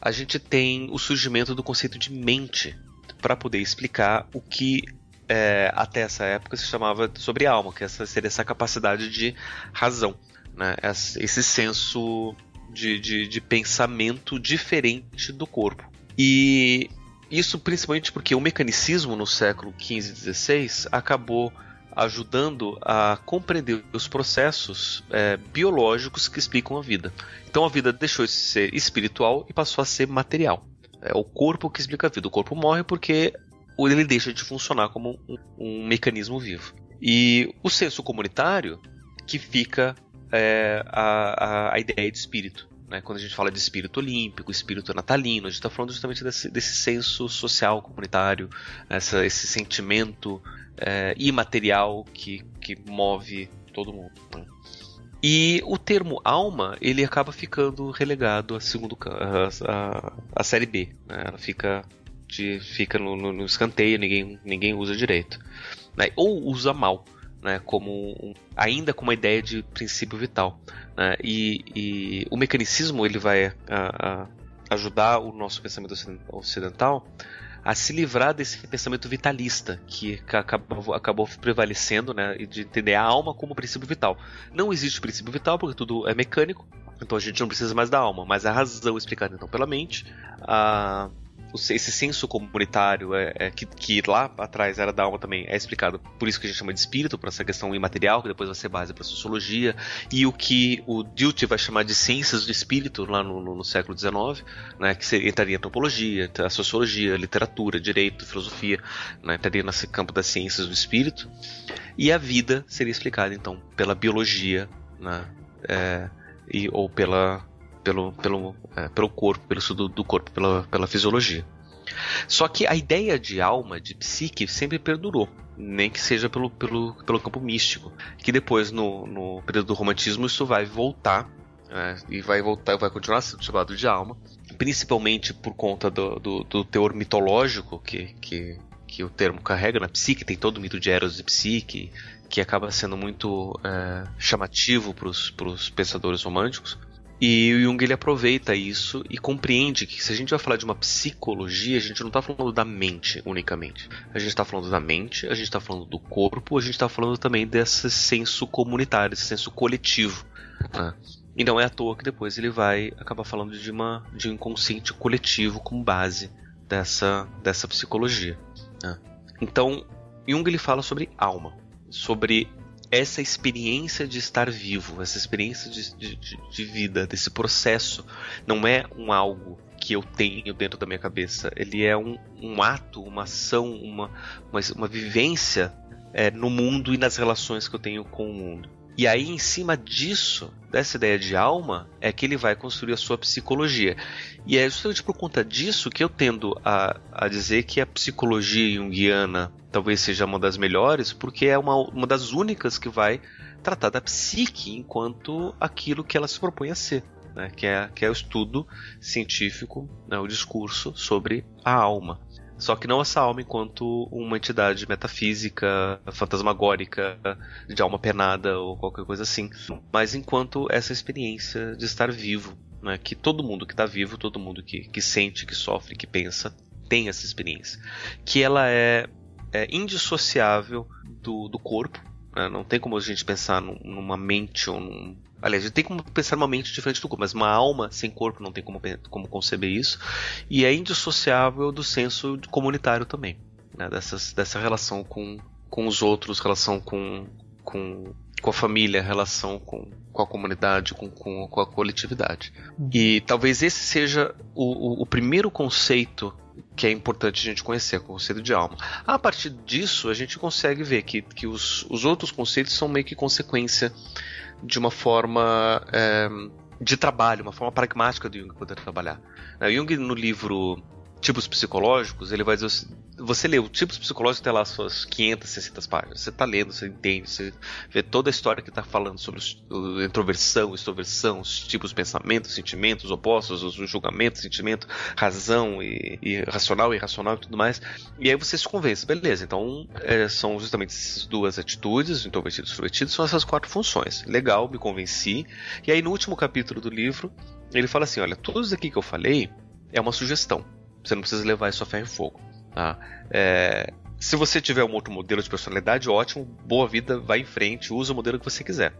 a gente tem o surgimento do conceito de mente para poder explicar o que é, até essa época se chamava sobre alma, que essa seria essa capacidade de razão, né? esse senso de, de, de pensamento diferente do corpo. E isso principalmente porque o mecanicismo no século XV e XVI acabou ajudando a compreender os processos é, biológicos que explicam a vida. Então a vida deixou de ser espiritual e passou a ser material. É o corpo que explica a vida. O corpo morre porque ele deixa de funcionar como um, um mecanismo vivo. E o senso comunitário que fica é, a, a, a, ideia de espírito. Né? Quando a gente fala de espírito olímpico, espírito natalino, a gente está falando justamente desse, desse, senso social comunitário, essa, esse sentimento é, imaterial que, que move todo mundo. Né? E o termo alma ele acaba ficando relegado a segundo a, a, a série B. Né? Ela fica de, fica no, no, no, escanteio, ninguém, ninguém usa direito. Né? Ou usa mal, né? como um, ainda com uma ideia de princípio vital. Né? E, e, o mecanicismo ele vai a, ajudar o nosso pensamento ocidental a se livrar desse pensamento vitalista que acabou, acabou prevalecendo, né, de entender a alma como princípio vital. Não existe princípio vital porque tudo é mecânico, então a gente não precisa mais da alma, mas a razão explicada então pela mente, esse senso comunitário é, é, que, que, lá atrás era da alma também é explicado. Por isso que a gente chama de espírito para essa questão imaterial que depois vai ser base para sociologia e o que o Dilthey vai chamar de ciências do espírito lá no, no, no século XIX né que seria, entraria antropologia a sociologia literatura direito filosofia né, entraria nesse campo das ciências do espírito e a vida seria explicada então pela biologia né, é, e, ou pela pelo, pelo, é, pelo corpo, pelo estudo do corpo, pela, pela fisiologia. Só que a ideia de alma, de psique, sempre perdurou, nem que seja pelo, pelo, pelo campo místico. Que depois, no, no período do romantismo, isso vai voltar é, e vai voltar, vai continuar sendo chamado de alma, principalmente por conta do, do, do teor mitológico que, que, que o termo carrega na psique, tem todo o mito de Eros e psique, que acaba sendo muito é, chamativo para os pensadores românticos. E o Jung ele aproveita isso e compreende que se a gente vai falar de uma psicologia, a gente não está falando da mente unicamente. A gente está falando da mente, a gente está falando do corpo, a gente está falando também desse senso comunitário, esse senso coletivo. Né? E não é à toa que depois ele vai acabar falando de, uma, de um inconsciente coletivo como base dessa, dessa psicologia. Né? Então, Jung ele fala sobre alma, sobre essa experiência de estar vivo, essa experiência de, de, de, vida, desse processo, não é um algo que eu tenho dentro da minha cabeça. Ele é um, um ato, uma ação, uma, uma, uma vivência é, no mundo e nas relações que eu tenho com o mundo. E aí, em cima disso, dessa ideia de alma, é que ele vai construir a sua psicologia. E é justamente por conta disso que eu tendo a, a dizer que a psicologia junguiana talvez seja uma das melhores, porque é uma, uma das únicas que vai tratar da psique enquanto aquilo que ela se propõe a ser. Né? Que, é, que é o estudo científico, né? o discurso sobre a alma. Só que não essa alma enquanto uma entidade metafísica, fantasmagórica, de alma penada ou qualquer coisa assim, mas enquanto essa experiência de estar vivo, né? que todo mundo que está vivo, todo mundo que, que sente, que sofre, que pensa, tem essa experiência. Que ela é, é indissociável do, do corpo, né? não tem como a gente pensar numa mente ou num, Aliás, a gente tem como pensar uma mente diferente do corpo, mas uma alma sem corpo não tem como, como conceber isso. E é indissociável do senso comunitário também. Né? Dessas, dessa relação com, com os outros, relação com, com, com a família, relação com, com a comunidade, com, com, com a coletividade. E talvez esse seja o, o, o primeiro conceito que é importante a gente conhecer, o conceito de alma. A partir disso, a gente consegue ver que, que os, os outros conceitos são meio que consequência de uma forma é, de trabalho, uma forma pragmática de Jung poder trabalhar. Né, Jung, no livro tipos psicológicos, ele vai dizer você lê o tipos psicológicos tem lá suas 500, 600 páginas. Você está lendo, você entende, você vê toda a história que está falando sobre a introversão, extroversão, os tipos de pensamento, sentimentos opostos, os julgamentos, sentimento, razão e, e racional, irracional e tudo mais. E aí você se convence, beleza? Então é, são justamente essas duas atitudes, introvertido e extrovertido, são essas quatro funções. Legal, me convenci. E aí no último capítulo do livro ele fala assim, olha, tudo isso aqui que eu falei é uma sugestão. Você não precisa levar isso a ferro e fogo. Tá? É, se você tiver um outro modelo de personalidade, ótimo, boa vida, vai em frente, usa o modelo que você quiser.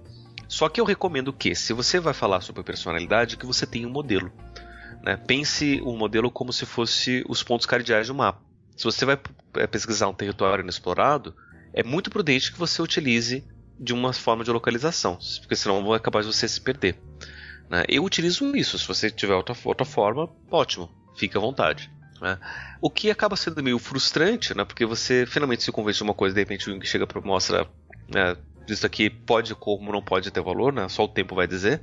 Só que eu recomendo que, se você vai falar sobre personalidade, que você tenha um modelo. Né? Pense o um modelo como se fosse os pontos cardeais de um mapa. Se você vai é, pesquisar um território inexplorado, é muito prudente que você utilize de uma forma de localização, porque senão é capaz de você se perder. Né? Eu utilizo isso. Se você tiver outra, outra forma, ótimo, fique à vontade. Né? O que acaba sendo meio frustrante, né? Porque você finalmente se convence de uma coisa, de repente o Jung chega para mostra, né? Isso aqui pode como não pode ter valor, né? Só o tempo vai dizer.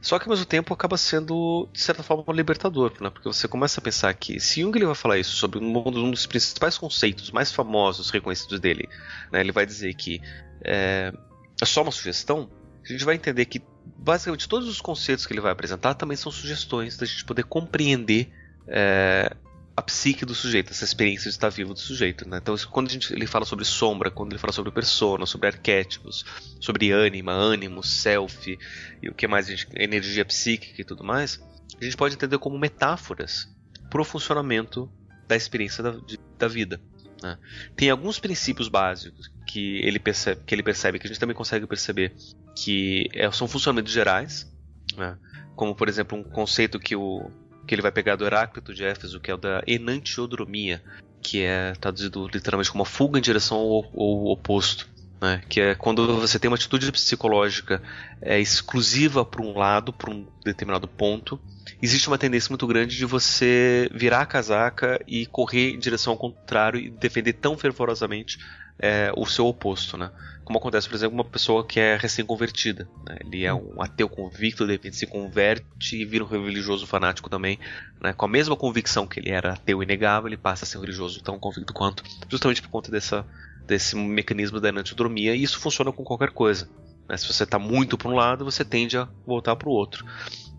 Só que ao mesmo tempo acaba sendo, de certa forma, libertador, né? Porque você começa a pensar que se Jung ele vai falar isso sobre um dos principais conceitos mais famosos, reconhecidos dele, né? Ele vai dizer que é, é só uma sugestão, a gente vai entender que basicamente todos os conceitos que ele vai apresentar também são sugestões da gente poder compreender é, a psique do sujeito, essa experiência de estar vivo do sujeito. Né? Então, quando a gente, ele fala sobre sombra, quando ele fala sobre persona, sobre arquétipos, sobre ânima, ânimo, self e o que mais, gente, energia psíquica e tudo mais, a gente pode entender como metáforas para o funcionamento da experiência da, de, da vida. Né? Tem alguns princípios básicos que ele, percebe, que ele percebe, que a gente também consegue perceber, que é, são funcionamentos gerais, né? como por exemplo um conceito que o que ele vai pegar do Heráclito de Éfeso, que é o da enantiodromia, que é traduzido literalmente como uma fuga em direção ao, ao oposto. Né? Que é quando você tem uma atitude psicológica é, exclusiva para um lado, para um determinado ponto, existe uma tendência muito grande de você virar a casaca e correr em direção ao contrário e defender tão fervorosamente é, o seu oposto, né? Como acontece, por exemplo, uma pessoa que é recém-convertida. Né? Ele é um ateu convicto, de repente se converte e vira um religioso fanático também. Né? Com a mesma convicção que ele era ateu inegável, ele passa a ser um religioso tão convicto quanto, justamente por conta dessa, desse mecanismo da enantiodromia. E isso funciona com qualquer coisa. Né? Se você está muito para um lado, você tende a voltar para o outro.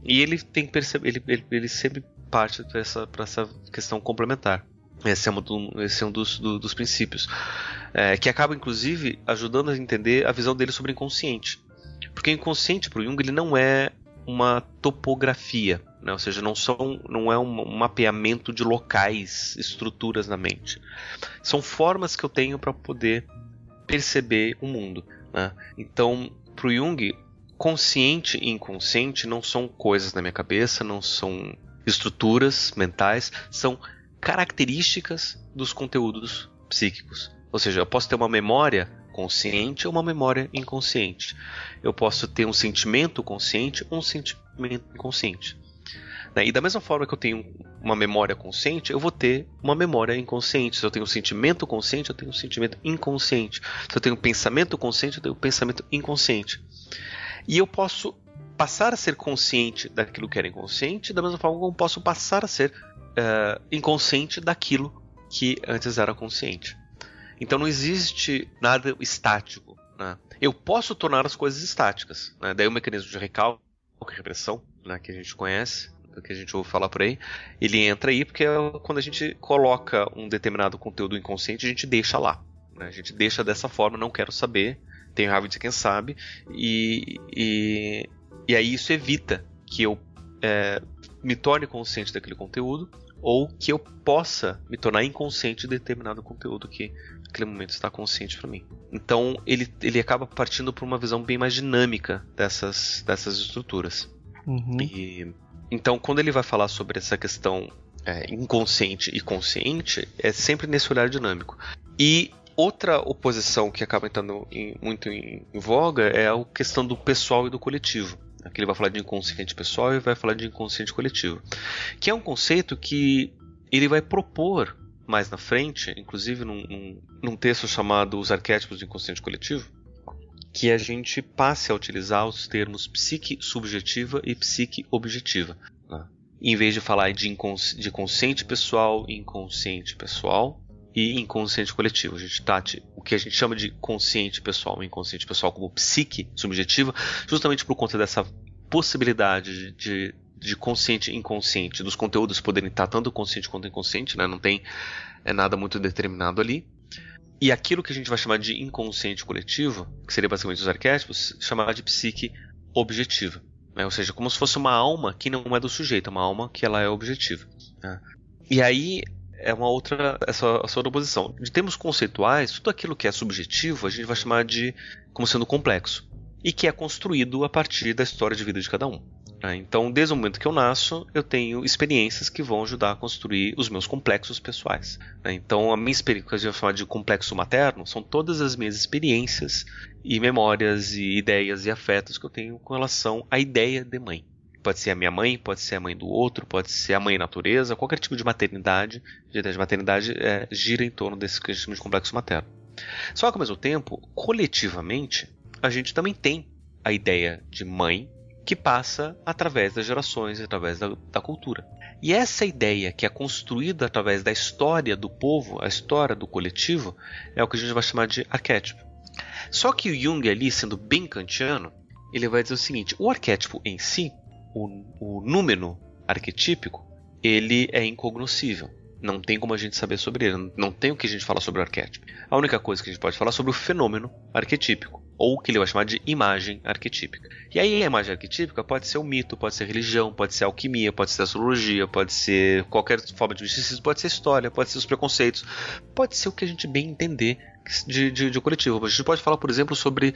E ele tem que perceber, ele, ele, ele sempre parte para essa, essa questão complementar. Esse é um, esse é um dos, do, dos princípios. É, que acaba, inclusive, ajudando a entender a visão dele sobre o inconsciente. Porque o inconsciente, para o Jung, ele não é uma topografia, né? ou seja, não, são, não é um, um mapeamento de locais, estruturas na mente. São formas que eu tenho para poder perceber o mundo. Né? Então, para o Jung, consciente e inconsciente não são coisas na minha cabeça, não são estruturas mentais, são características dos conteúdos psíquicos. Ou seja, eu posso ter uma memória consciente ou uma memória inconsciente. Eu posso ter um sentimento consciente ou um sentimento inconsciente. Né? E da mesma forma que eu tenho uma memória consciente, eu vou ter uma memória inconsciente. Se eu tenho um sentimento consciente, eu tenho um sentimento inconsciente. Se eu tenho um pensamento consciente, eu tenho um pensamento inconsciente. E eu posso passar a ser consciente daquilo que era inconsciente, da mesma forma como posso passar a ser uh, inconsciente daquilo que antes era consciente. Então não existe nada estático. Né? Eu posso tornar as coisas estáticas. Né? Daí o mecanismo de recalque repressão, né, que a gente conhece, que a gente ouve falar por aí, ele entra aí porque é quando a gente coloca um determinado conteúdo inconsciente, a gente deixa lá. Né? A gente deixa dessa forma, não quero saber, tenho raiva de quem sabe, e, e, e aí isso evita que eu é, me torne consciente daquele conteúdo ou que eu possa me tornar inconsciente de determinado conteúdo que naquele momento está consciente para mim. Então ele, ele acaba partindo para uma visão bem mais dinâmica dessas, dessas estruturas. Uhum. E, então quando ele vai falar sobre essa questão é, inconsciente e consciente, é sempre nesse olhar dinâmico. E outra oposição que acaba entrando em, muito em, em voga é a questão do pessoal e do coletivo. Aqui ele vai falar de inconsciente pessoal e vai falar de inconsciente coletivo. Que é um conceito que ele vai propor mais na frente, inclusive num, num, num texto chamado Os Arquétipos do Inconsciente Coletivo, que a gente passe a utilizar os termos psique subjetiva e psique objetiva. Né? em vez de falar de, de consciente pessoal, inconsciente pessoal e inconsciente coletivo. A gente trate o que a gente chama de consciente pessoal e inconsciente pessoal como psique subjetiva, justamente por conta dessa possibilidade de, de consciente e inconsciente, dos conteúdos poderem estar tanto consciente quanto inconsciente, né? não tem é nada muito determinado ali. E aquilo que a gente vai chamar de inconsciente coletivo, que seria basicamente os arquétipos, chamar de psique objetiva. Né? Ou seja, como se fosse uma alma que não é do sujeito, é uma alma que ela é objetiva. Né? E aí é uma outra essa, essa outra posição. Termos conceituais, tudo aquilo que é subjetivo a gente vai chamar de como sendo complexo e que é construído a partir da história de vida de cada um. Né? Então, desde o momento que eu nasço, eu tenho experiências que vão ajudar a construir os meus complexos pessoais. Né? Então, a minha experiência, que a gente vai chamar de complexo materno, são todas as minhas experiências e memórias e ideias e afetos que eu tenho com relação à ideia de mãe. Pode ser a minha mãe, pode ser a mãe do outro, pode ser a mãe natureza, qualquer tipo de maternidade, de ideia de maternidade é, gira em torno desse que a gente chama de complexo materno. Só que ao mesmo tempo, coletivamente, a gente também tem a ideia de mãe que passa através das gerações, através da, da, cultura. E essa ideia que é construída através da história do povo, a história do coletivo, é o que a gente vai chamar de arquétipo. Só que o Jung ali, sendo bem kantiano, ele vai dizer o seguinte: o arquétipo em si, o, o número arquetípico, ele é incognoscível. Não tem como a gente saber sobre ele, não tem o que a gente falar sobre o arquétipo. A única coisa que a gente pode falar é sobre o fenômeno arquetípico ou o que ele vai chamar de imagem arquetípica. E aí a imagem arquetípica pode ser o mito, pode ser religião, pode ser alquimia, pode ser astrologia, pode ser qualquer forma de misticismo, pode ser história, pode ser os preconceitos, pode ser o que a gente bem entender de, de, de coletivo. A gente pode falar, por exemplo, sobre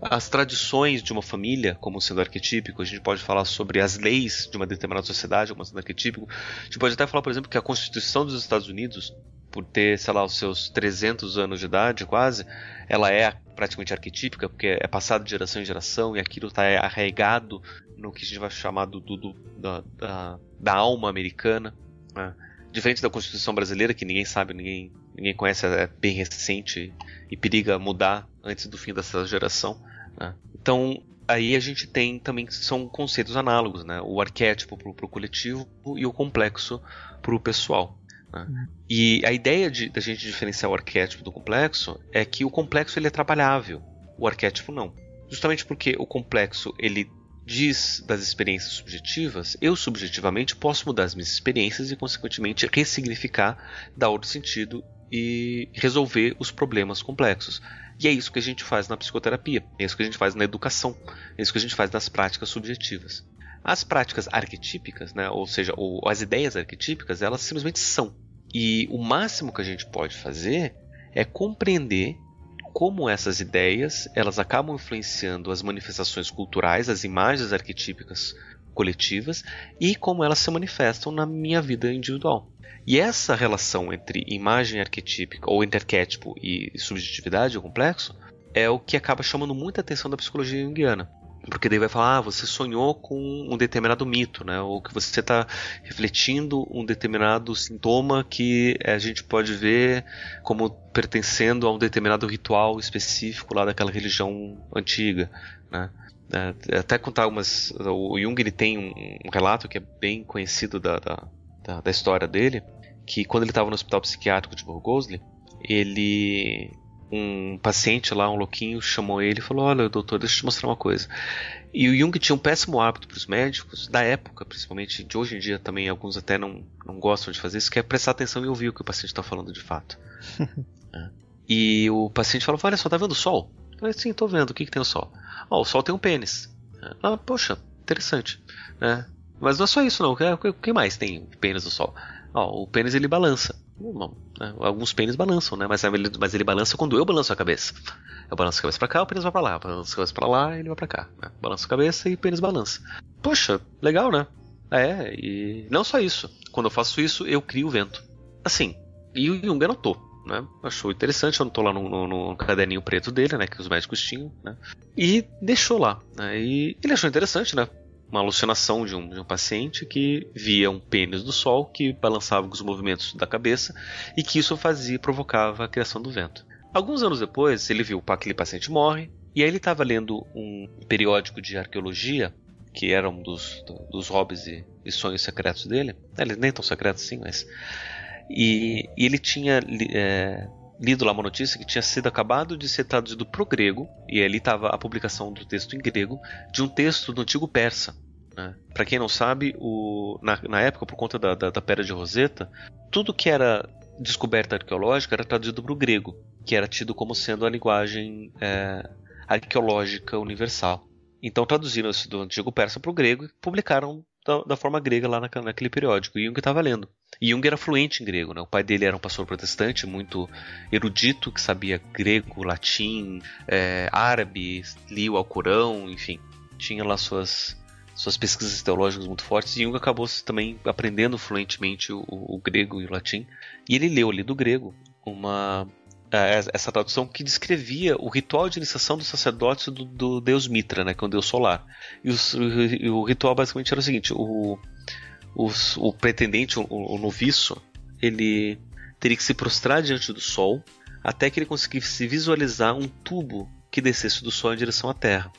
as tradições de uma família como sendo arquetípico, a gente pode falar sobre as leis de uma determinada sociedade como sendo arquetípico, a gente pode até falar, por exemplo, que a Constituição dos Estados Unidos por ter, sei lá, os seus 300 anos de idade quase, ela é praticamente arquetípica, porque é passado de geração em geração e aquilo está arraigado no que a gente vai chamar do, do, da, da, da, alma americana. Né? Diferente da Constituição brasileira, que ninguém sabe, ninguém, ninguém conhece, é bem recente e periga mudar antes do fim dessa geração. Né? Então, aí a gente tem também são conceitos análogos, né? O arquétipo para o coletivo e o complexo para o pessoal. Né? E a ideia de da gente diferenciar o arquétipo do complexo é que o complexo ele é trabalhável, o arquétipo não. Justamente porque o complexo ele diz das experiências subjetivas, eu subjetivamente posso mudar as minhas experiências e, consequentemente, ressignificar, dar outro sentido e resolver os problemas complexos. E é isso que a gente faz na psicoterapia, é isso que a gente faz na educação, é isso que a gente faz nas práticas subjetivas. As práticas arquetípicas, né, ou seja, ou as ideias arquetípicas, elas simplesmente são. E o máximo que a gente pode fazer é compreender como essas ideias elas acabam influenciando as manifestações culturais, as imagens arquetípicas coletivas e como elas se manifestam na minha vida individual. E essa relação entre imagem arquetípica ou entre arquétipo e subjetividade, o complexo, é o que acaba chamando muita atenção da psicologia junguiana. Porque daí vai falar, ah, você sonhou com um determinado mito, né? Ou que você está refletindo um determinado sintoma que a gente pode ver como pertencendo a um determinado ritual específico lá daquela religião antiga, né? É, até contar algumas. O Jung ele tem um, relato que é bem conhecido da, da, da, história dele, que quando ele estava no hospital psiquiátrico de Burgosli, ele um paciente lá, um louquinho, chamou ele e falou: Olha, doutor, deixa eu te mostrar uma coisa. E o Jung tinha um péssimo hábito para os médicos, da época, principalmente de hoje em dia também, alguns até não, não gostam de fazer isso, que é prestar atenção e ouvir o que o paciente está falando de fato. [laughs] é. E o paciente falou: Olha só, tá vendo o sol? Eu falei: Sim, tô vendo. O que, que tem o sol? Oh, o sol tem um pênis. Ah, poxa, interessante. Né? Mas não é só isso, não. O que mais tem pênis no sol? Oh, o pênis ele balança. Né? Alguns pênis balançam, né? Mas ele, mas ele balança quando eu balanço a cabeça. Eu balanço a cabeça pra cá, o pênis vai pra lá. Eu balanço a cabeça pra lá, ele vai pra cá. Né? Balanço a cabeça e o pênis balança. Poxa, legal, né? É, e não só isso. Quando eu faço isso, eu crio o vento. Assim, e o Jung anotou, né? Achou interessante, anotou lá no, no, no, caderninho preto dele, né? Que os médicos tinham, né? E deixou lá. Né? E ele achou interessante, né? Uma alucinação de um, de um paciente que via um pênis do sol que balançava com os movimentos da cabeça e que isso fazia provocava a criação do vento. Alguns anos depois, ele viu que aquele paciente morre e aí ele estava lendo um periódico de arqueologia que era um dos, dos hobbies e, e sonhos secretos dele. Eles nem tão secretos assim, mas. E, e ele tinha é, lido lá uma notícia que tinha sido acabado de ser traduzido para o grego, e ali estava a publicação do texto em grego, de um texto do antigo persa. Né? Para quem não sabe, o, na, na, época, por conta da, da, da Pedra de Roseta, tudo que era descoberta arqueológica era traduzido para o grego, que era tido como sendo a linguagem é, arqueológica universal. Então traduziram isso do antigo persa para o grego e publicaram da, da, forma grega lá na, naquele periódico. Jung estava lendo. E Jung era fluente em grego. Né? O pai dele era um pastor protestante, muito erudito, que sabia grego, latim, é, árabe, lia o Alcorão, enfim. Tinha lá suas, suas pesquisas teológicas muito fortes. E Jung acabou também aprendendo fluentemente o, o, o grego e o latim. E ele leu ali do grego uma essa tradução que descrevia o ritual de iniciação dos sacerdotes do, do deus Mitra, né, que é um deus solar. E, os, o, ritual basicamente era o seguinte: o, o, o pretendente, o, o noviço, ele teria que se prostrar diante do sol até que ele conseguisse visualizar um tubo que descesse do sol em direção à Terra.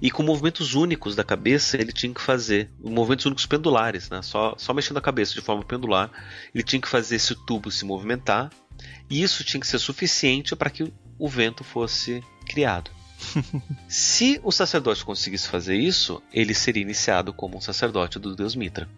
E com movimentos únicos da cabeça ele tinha que fazer, movimentos únicos pendulares, né? só, só mexendo a cabeça de forma pendular, ele tinha que fazer esse tubo se movimentar e isso tinha que ser suficiente para que o vento fosse criado. [laughs] Se o sacerdote conseguisse fazer isso, ele seria iniciado como um sacerdote do deus Mitra.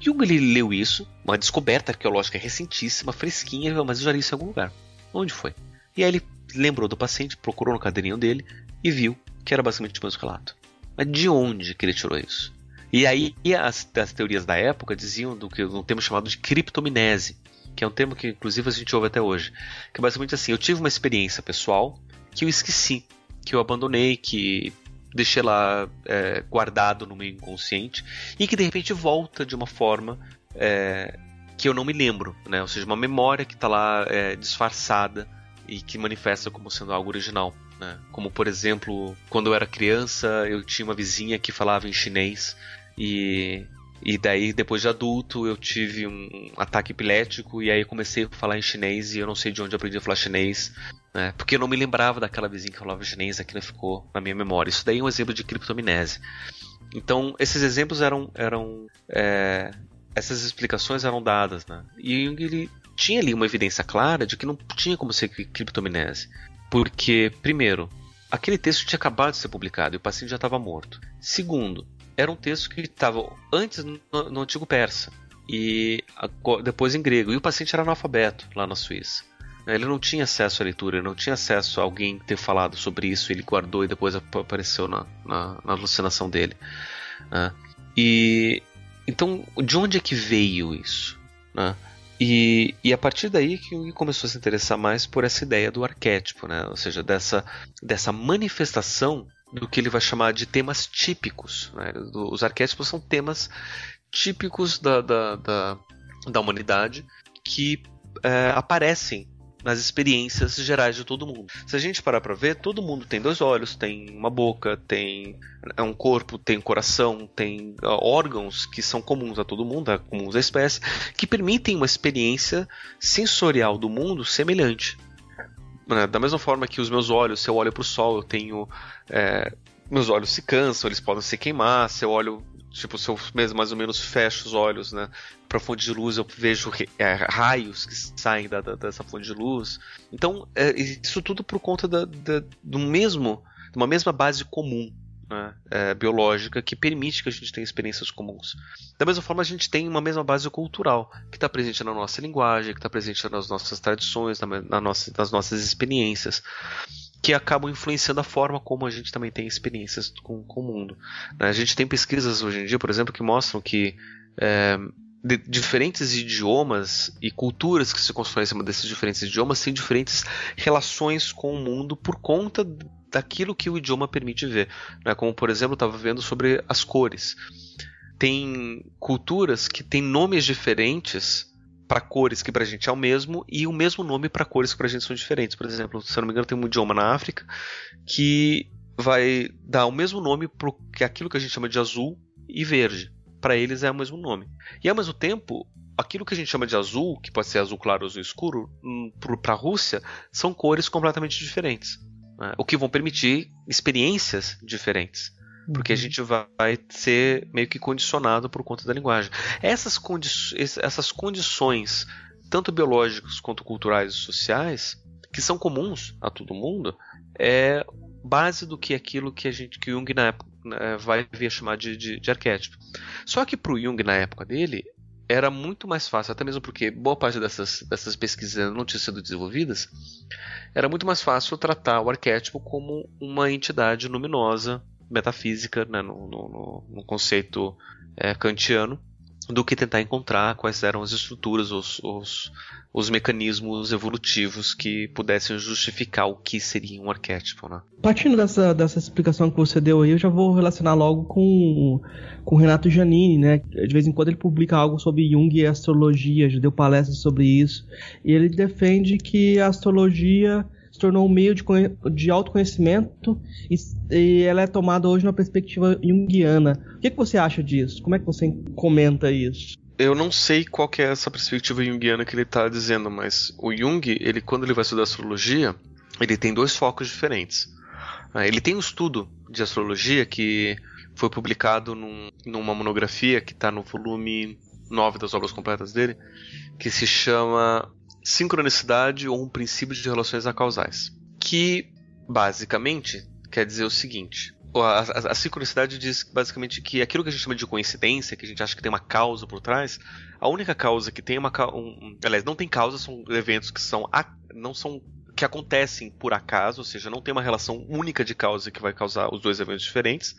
Jung ele leu isso, uma descoberta arqueológica recentíssima, fresquinha, mas eu já li isso em algum lugar. Onde foi? E aí ele lembrou do paciente, procurou no caderninho dele e viu que era basicamente o mesmo relato. Mas de onde que ele tirou isso? E aí as, as teorias da época diziam do que um termo chamado de criptominese, que é um termo que inclusive a gente ouve até hoje. Que é basicamente assim, eu tive uma experiência pessoal que eu esqueci, que eu abandonei, que deixei lá é, guardado no meio inconsciente e que de repente volta de uma forma é, que eu não me lembro, né? Ou seja, uma memória que está lá é, disfarçada e que manifesta como sendo algo original. Né? Como por exemplo, quando eu era criança, eu tinha uma vizinha que falava em chinês e e daí, depois de adulto, eu tive um ataque epilético e aí comecei a falar em chinês e eu não sei de onde eu aprendi a falar chinês, né? Porque eu não me lembrava daquela vizinha que falava chinês, aquilo ficou na minha memória. Isso daí é um exemplo de criptominese. Então, esses exemplos eram. eram é, essas explicações eram dadas, né? E Jung ele tinha ali uma evidência clara de que não tinha como ser criptominese. Porque, primeiro, aquele texto tinha acabado de ser publicado e o paciente já estava morto. Segundo, era um texto que estava antes no, no, antigo persa e depois em grego. E o paciente era analfabeto lá na Suíça. Ele não tinha acesso à leitura, ele não tinha acesso a alguém ter falado sobre isso, ele guardou e depois apareceu na, na, na alucinação dele. Né? E então, de onde é que veio isso? Né? E, e a partir daí que Jung começou a se interessar mais por essa ideia do arquétipo, né? ou seja, dessa, dessa manifestação do que ele vai chamar de temas típicos. Né? Os arquétipos são temas típicos da, da, da, da humanidade que é, aparecem nas experiências gerais de todo mundo. Se a gente parar para ver, todo mundo tem dois olhos, tem uma boca, tem é um corpo, tem um coração, tem órgãos que são comuns a todo mundo, é comuns à espécie, que permitem uma experiência sensorial do mundo semelhante. Né? Da mesma forma que os meus olhos, se eu olho para o sol, eu tenho. É, meus olhos se cansam, eles podem se queimar. Se eu olho, tipo, se eu mesmo mais ou menos fecho os olhos, né, para fonte de luz, eu vejo é, raios que saem da, da, dessa fonte de luz. Então, é, isso tudo por conta da, da, do mesmo, de uma mesma base comum né, é, biológica que permite que a gente tenha experiências comuns. Da mesma forma, a gente tem uma mesma base cultural que está presente na nossa linguagem, que está presente nas nossas tradições, na, na nossa, nas nossas experiências, que acabam influenciando a forma como a gente também tem experiências com, com o mundo. Né. A gente tem pesquisas hoje em dia, por exemplo, que mostram que é, de diferentes idiomas e culturas que se constroem em cima desses diferentes idiomas têm diferentes relações com o mundo por conta daquilo que o idioma permite ver. Né? Como, por exemplo, estava vendo sobre as cores. Tem culturas que têm nomes diferentes para cores que para a gente é o mesmo e o mesmo nome para cores que para a gente são diferentes. Por exemplo, se eu não me engano, tem um idioma na África que vai dar o mesmo nome para aquilo que a gente chama de azul e verde. Para eles é o mesmo nome. E ao mesmo tempo, aquilo que a gente chama de azul, que pode ser azul claro ou azul escuro, hum, para a Rússia, são cores completamente diferentes né? o que vão permitir experiências diferentes. porque a gente vai ser meio que condicionado por conta da linguagem. Essas, condi essas condições, tanto biológicas quanto culturais e sociais, que são comuns a todo mundo, é base do que aquilo que a gente que Jung na época né, vai vir chamar de, de, de arquétipo. Só que para o Jung na época dele era muito mais fácil, até mesmo porque boa parte dessas, dessas pesquisas não tinham sido desenvolvidas, era muito mais fácil tratar o arquétipo como uma entidade luminosa, metafísica, né, no, no, no, conceito é, kantiano, do que tentar encontrar quais eram as estruturas, os, os, os mecanismos evolutivos que pudessem justificar o que seria um arquétipo. Né? Partindo dessa, dessa explicação que você deu aí, eu já vou relacionar logo com, com o Renato Giannini, né? De vez em quando ele publica algo sobre Jung e astrologia, já deu palestras sobre isso, e ele defende que a astrologia se tornou um meio de, de autoconhecimento e, e, ela é tomada hoje numa perspectiva junguiana. O que, que você acha disso? Como é que você comenta isso? Eu não sei qual é essa perspectiva junguiana que ele está dizendo, mas o Jung, ele quando ele vai estudar astrologia, ele tem dois focos diferentes. Ah, ele tem um estudo de astrologia que foi publicado num, numa monografia que está no volume 9 das obras completas dele, que se chama sincronicidade ou um princípio de relações acausais, que basicamente quer dizer o seguinte: a, a, a, sincronicidade diz basicamente que aquilo que a gente chama de coincidência, que a gente acha que tem uma causa por trás, a única causa que tem uma um, aliás, não tem causa, são eventos que são não são que acontecem por acaso, ou seja, não tem uma relação única de causa que vai causar os dois eventos diferentes,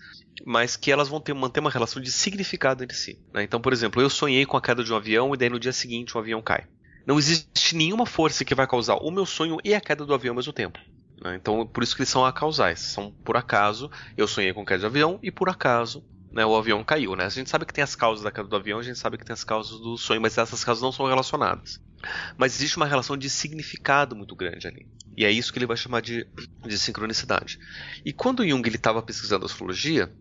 mas que elas vão ter, manter uma relação de significado entre si. Né? Então, por exemplo, eu sonhei com a queda de um avião e daí no dia seguinte o avião cai não existe nenhuma força que vai causar o meu sonho e a queda do avião ao mesmo tempo. Né? Então, por isso que eles são acausais. São por acaso, eu sonhei com queda de avião e por acaso né, o avião caiu. Né? A gente sabe que tem as causas da queda do avião, a gente sabe que tem as causas do sonho, mas essas causas não são relacionadas. Mas existe uma relação de significado muito grande ali. E é isso que ele vai chamar de, de sincronicidade. E quando Jung estava pesquisando astrologia,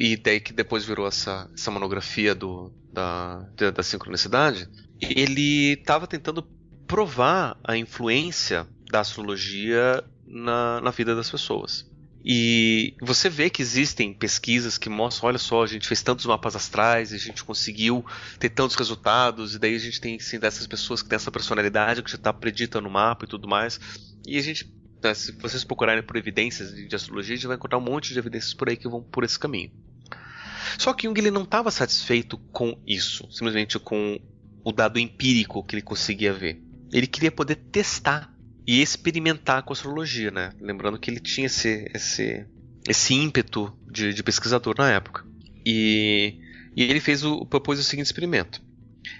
e daí que depois virou essa, essa monografia do, da, da sincronicidade, ele estava tentando provar a influência da astrologia na, na vida das pessoas. E você vê que existem pesquisas que mostram, olha só, a gente fez tantos mapas astrais, a gente conseguiu ter tantos resultados, e daí a gente tem sim dessas pessoas que têm essa personalidade que já está predita no mapa e tudo mais. E a gente, né, se vocês procurarem por evidências de, de astrologia, a gente vai encontrar um monte de evidências por aí que vão por esse caminho. Só que Jung ele não estava satisfeito com isso, simplesmente com o dado empírico que ele conseguia ver. Ele queria poder testar e experimentar com a astrologia, né? Lembrando que ele tinha esse, esse, esse ímpeto de, de pesquisador na época. E, e ele fez o, propôs o seguinte experimento: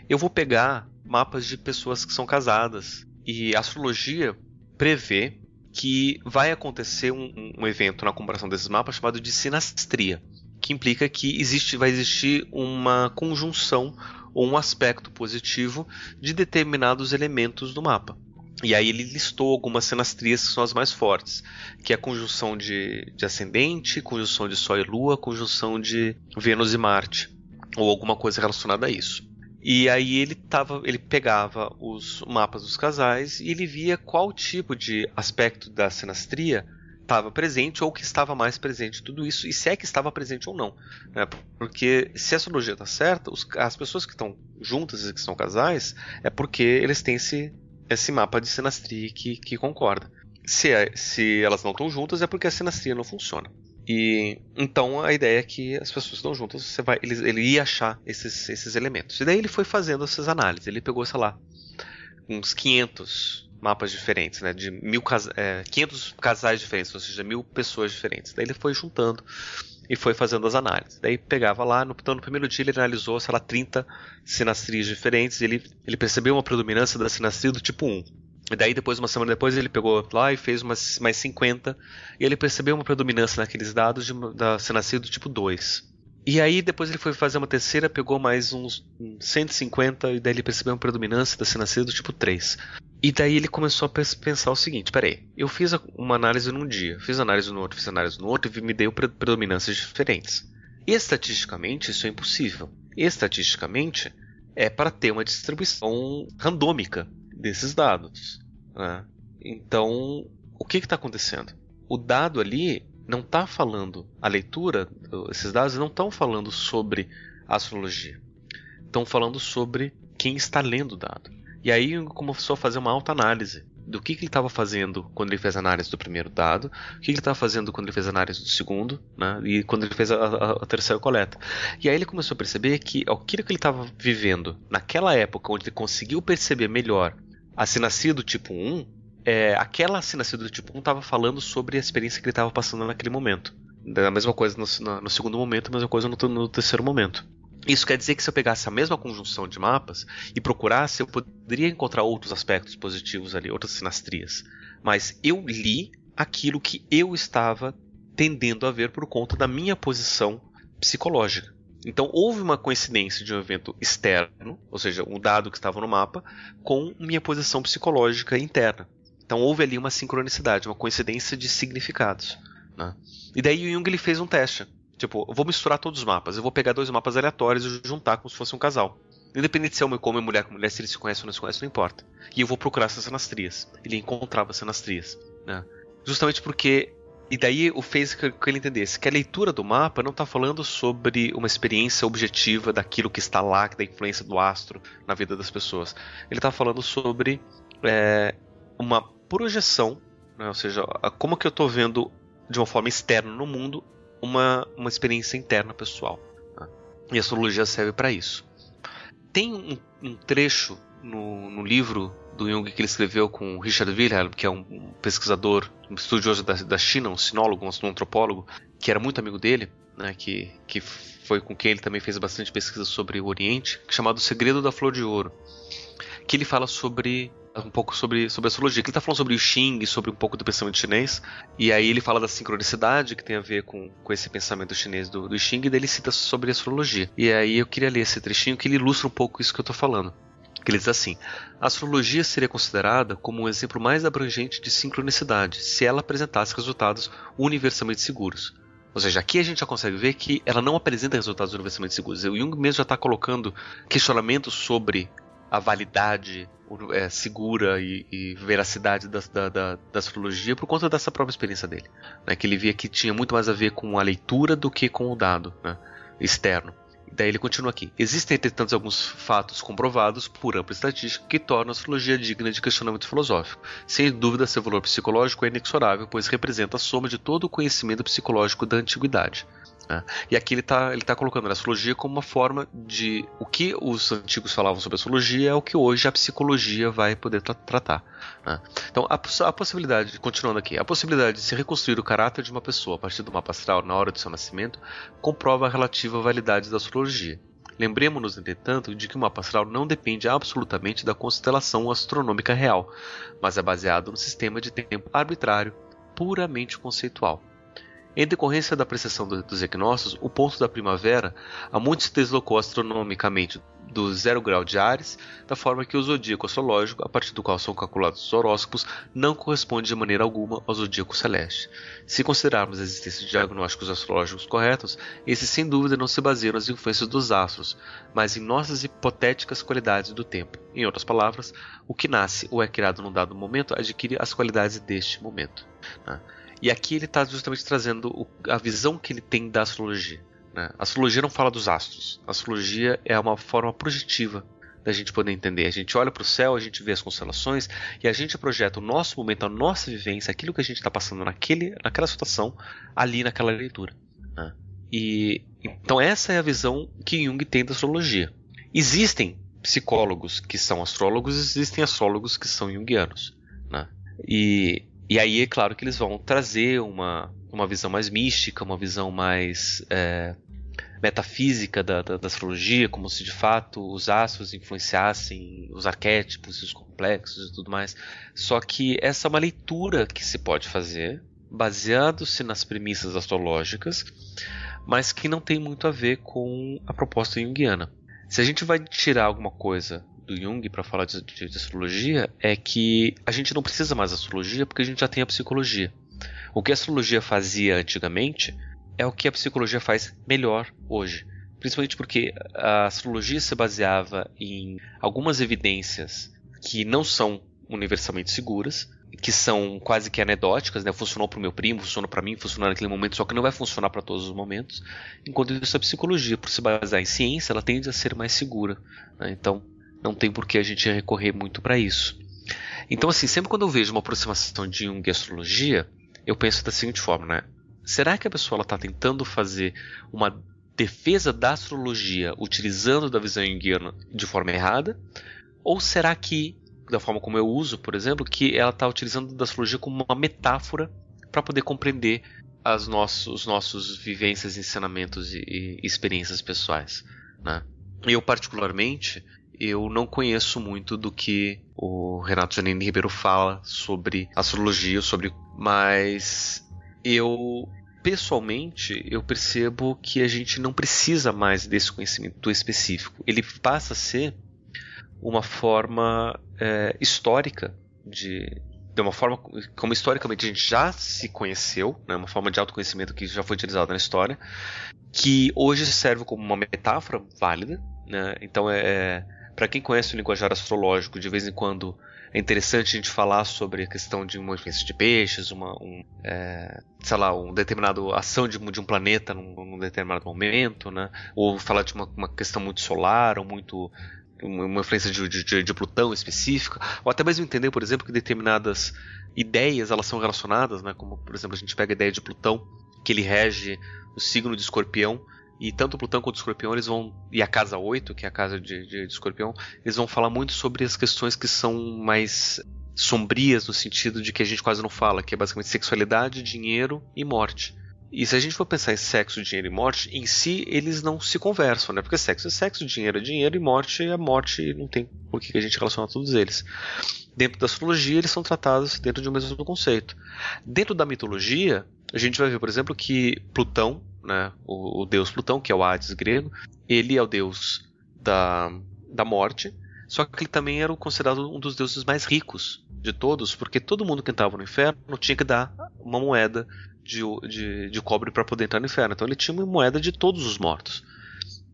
eu vou pegar mapas de pessoas que são casadas e a astrologia prevê que vai acontecer um, um evento na comparação desses mapas chamado de sinastria, que implica que existe, vai existir uma conjunção ou um aspecto positivo de determinados elementos do mapa. E aí ele listou algumas senastrias que são as mais fortes, que é a conjunção de, de ascendente, conjunção de Sol e Lua, conjunção de Vênus e Marte, ou alguma coisa relacionada a isso. E aí ele tava, ele pegava os mapas dos casais e ele via qual tipo de aspecto da senastria estava presente ou que estava mais presente tudo isso e se é que estava presente ou não né? porque se a astrologia está certa os, as pessoas que estão juntas e que são casais é porque eles têm esse esse mapa de sinastria que, que concorda. Se, é, se elas não estão juntas é porque a sinastria não funciona. E então a ideia é que as pessoas estão juntas você vai ele, ele ia achar esses, esses elementos. E daí ele foi fazendo essas análises. Ele pegou sei lá uns 500 mapas diferentes, né? De mil cas é, 500 casais diferentes, ou seja, mil pessoas diferentes. Daí ele foi juntando e foi fazendo as análises. Daí pegava lá, no, então no primeiro dia ele analisou, sei lá, 30 sinastrias diferentes e ele, ele percebeu uma predominância da sinastria do tipo 1. E daí depois, uma semana depois, ele pegou lá e fez umas, mais 50 e ele percebeu uma predominância naqueles dados de, da sinastria do tipo 2. E aí depois ele foi fazer uma terceira, pegou mais uns 150 e daí ele percebeu uma predominância da sinastria do tipo 3. E daí ele começou a pensar o seguinte: peraí, eu fiz uma análise num dia, fiz análise no outro, fiz análise no outro e me deu predominâncias diferentes. Estatisticamente, isso é impossível. Estatisticamente, é para ter uma distribuição randômica desses dados. Né? Então, o que está acontecendo? O dado ali não está falando, a leitura, esses dados não estão falando sobre astrologia. Estão falando sobre quem está lendo o dado. E aí começou a fazer uma autoanálise do que, que ele estava fazendo quando ele fez a análise do primeiro dado, o que, que ele estava fazendo quando ele fez a análise do segundo, né, e quando ele fez a, a, a, terceira coleta. E aí ele começou a perceber que aquilo que ele estava vivendo naquela época, onde ele conseguiu perceber melhor a sinacia do tipo 1, é, aquela sinacia do tipo 1 estava falando sobre a experiência que ele estava passando naquele momento. A mesma coisa no, no, no, segundo momento, a mesma coisa no, no terceiro momento. Isso quer dizer que se eu pegasse a mesma conjunção de mapas e procurasse, eu poderia encontrar outros aspectos positivos ali, outras sinastrias. Mas eu li aquilo que eu estava tendendo a ver por conta da minha posição psicológica. Então houve uma coincidência de um evento externo, ou seja, um dado que estava no mapa, com minha posição psicológica interna. Então houve ali uma sincronicidade, uma coincidência de significados. Né? E daí o Jung ele fez um teste. Tipo, eu vou misturar todos os mapas. Eu vou pegar dois mapas aleatórios e juntar como se fosse um casal. Independente se é homem com homem, mulher com mulher, se eles se conhecem ou não se conhecem, não importa. E eu vou procurar essas sinastrias. Ele encontrava sinastrias. Né? Justamente porque. E daí o fez que ele entendesse que a leitura do mapa não está falando sobre uma experiência objetiva daquilo que está lá, da influência do astro na vida das pessoas. Ele está falando sobre é, uma projeção, né? ou seja, como que eu estou vendo de uma forma externa no mundo uma, uma experiência interna pessoal. Né? E a astrologia serve para isso. Tem um, um trecho no, no, livro do Jung que ele escreveu com Richard Wilhelm, que é um pesquisador, um estudioso da, da China, um sinólogo, um antropólogo, que era muito amigo dele, né, que, que foi com quem ele também fez bastante pesquisa sobre o Oriente, chamado O Segredo da Flor de Ouro, que ele fala sobre um pouco sobre, sobre astrologia. Ele está falando sobre o Xing, sobre um pouco do pensamento chinês. E aí ele fala da sincronicidade, que tem a ver com, com esse pensamento chinês do, do Xing, e daí ele cita sobre astrologia. E aí eu queria ler esse trechinho que ele ilustra um pouco isso que eu estou falando. Que ele diz assim: a astrologia seria considerada como um exemplo mais abrangente de sincronicidade se ela apresentasse resultados universalmente seguros. Ou seja, aqui a gente já consegue ver que ela não apresenta resultados universalmente seguros. O Jung mesmo já está colocando questionamentos sobre a validade é, segura e, e veracidade da, da, da, da, astrologia por conta dessa própria experiência dele. Né, que ele via que tinha muito mais a ver com a leitura do que com o dado né, externo. Daí ele continua aqui. Existem, entretanto, alguns fatos comprovados por ampla estatística que tornam a astrologia digna de questionamento filosófico. Sem dúvida, seu valor psicológico é inexorável, pois representa a soma de todo o conhecimento psicológico da antiguidade. Né? E aqui ele está ele tá colocando a astrologia como uma forma de. O que os antigos falavam sobre astrologia é o que hoje a psicologia vai poder tra tratar. Né? Então, a, a, possibilidade, continuando aqui, a possibilidade de se reconstruir o caráter de uma pessoa a partir do mapa astral na hora do seu nascimento comprova a relativa validade da astrologia. Lembremos-nos, entretanto, de que o mapa astral não depende absolutamente da constelação astronômica real, mas é baseado no sistema de tempo arbitrário, puramente conceitual. Em decorrência da precessão dos equinócios, o ponto da primavera há muito se deslocou astronomicamente do zero grau de Ares, da forma que o zodíaco astrológico, a partir do qual são calculados os horóscopos, não corresponde de maneira alguma ao zodíaco celeste. Se considerarmos a existência de diagnósticos astrológicos corretos, esses sem dúvida não se baseiam nas influências dos astros, mas em nossas hipotéticas qualidades do tempo. Em outras palavras, o que nasce ou é criado num dado momento adquire as qualidades deste momento. Né? E aqui ele está justamente trazendo o, a visão que ele tem da astrologia. Né? A astrologia não fala dos astros. A astrologia é uma forma projetiva da gente poder entender. A gente olha para o céu, a gente vê as constelações e a gente projeta o nosso momento, a nossa vivência, aquilo que a gente está passando naquele, naquela situação, ali naquela leitura. Né? E então essa é a visão que Jung tem da astrologia. Existem psicólogos que são astrólogos, existem astrólogos que são junguianos. Né? E e aí é claro que eles vão trazer uma, uma visão mais mística, uma visão mais é, metafísica da, da, da, astrologia, como se de fato os astros influenciassem os arquétipos, os complexos e tudo mais. Só que essa é uma leitura que se pode fazer, baseado-se nas premissas astrológicas, mas que não tem muito a ver com a proposta junguiana. Se a gente vai tirar alguma coisa do Jung para falar de, de, de, astrologia é que a gente não precisa mais astrologia porque a gente já tem a psicologia. O que a astrologia fazia antigamente é o que a psicologia faz melhor hoje. Principalmente porque a astrologia se baseava em algumas evidências que não são universalmente seguras, que são quase que anedóticas, né? Funcionou para o meu primo, funcionou para mim, funcionou naquele momento, só que não vai funcionar para todos os momentos. Enquanto isso, a psicologia, por se basear em ciência, ela tende a ser mais segura. Né? Então, não tem por que a gente recorrer muito para isso. Então, assim, sempre quando eu vejo uma aproximação de Jung e astrologia, eu penso da seguinte forma, né? Será que a pessoa está tentando fazer uma defesa da astrologia utilizando da visão junguiana de forma errada? Ou será que da forma como eu uso, por exemplo, que ela está utilizando da astrologia como uma metáfora para poder compreender as nossos, os nossos vivências, ensinamentos e, e experiências pessoais. Né? Eu, particularmente, eu não conheço muito do que o Renato Janine Ribeiro fala sobre astrologia, sobre, mas eu pessoalmente eu percebo que a gente não precisa mais desse conhecimento específico. Ele passa a ser uma forma é, histórica de de uma forma como historicamente a gente já se conheceu, né, uma forma de autoconhecimento que já foi utilizada na história, que hoje serve como uma metáfora válida. Né? Então, é, é para quem conhece o linguajar astrológico, de vez em quando é interessante a gente falar sobre a questão de uma influência de peixes, uma, um, é, sei lá, um determinado ação de, de um planeta num, num, determinado momento, né? Ou falar de uma, uma questão muito solar ou muito uma influência de, de, de, Plutão específica, ou até mesmo entender, por exemplo, que determinadas ideias elas são relacionadas, né? como por exemplo a gente pega a ideia de Plutão, que ele rege o signo de Escorpião, e tanto Plutão quanto Escorpião eles vão e a casa 8, que é a casa de, de, de Escorpião, eles vão falar muito sobre as questões que são mais sombrias no sentido de que a gente quase não fala, que é basicamente sexualidade, dinheiro e morte. E se a gente for pensar em sexo, dinheiro e morte, em si eles não se conversam, né? Porque sexo é sexo, dinheiro é dinheiro e morte é morte e não tem por que a gente relacionar todos eles. Dentro da astrologia, eles são tratados dentro de um mesmo conceito. Dentro da mitologia, a gente vai ver, por exemplo, que Plutão, né, o, o deus Plutão, que é o Hades grego, ele é o deus da, da morte, só que ele também era considerado um dos deuses mais ricos de todos, porque todo mundo que entrava no inferno tinha que dar uma moeda de, de, de cobre para poder entrar no inferno. Então ele tinha uma moeda de todos os mortos.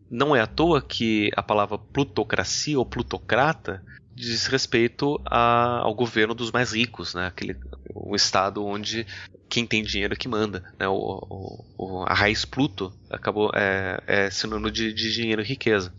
Não é à toa que a palavra plutocracia ou plutocrata diz respeito a, ao governo dos mais ricos, né? Aquele, o estado onde quem tem dinheiro é que manda. Né? O, o, a raiz Pluto acabou é, é sinônimo de, de dinheiro e riqueza.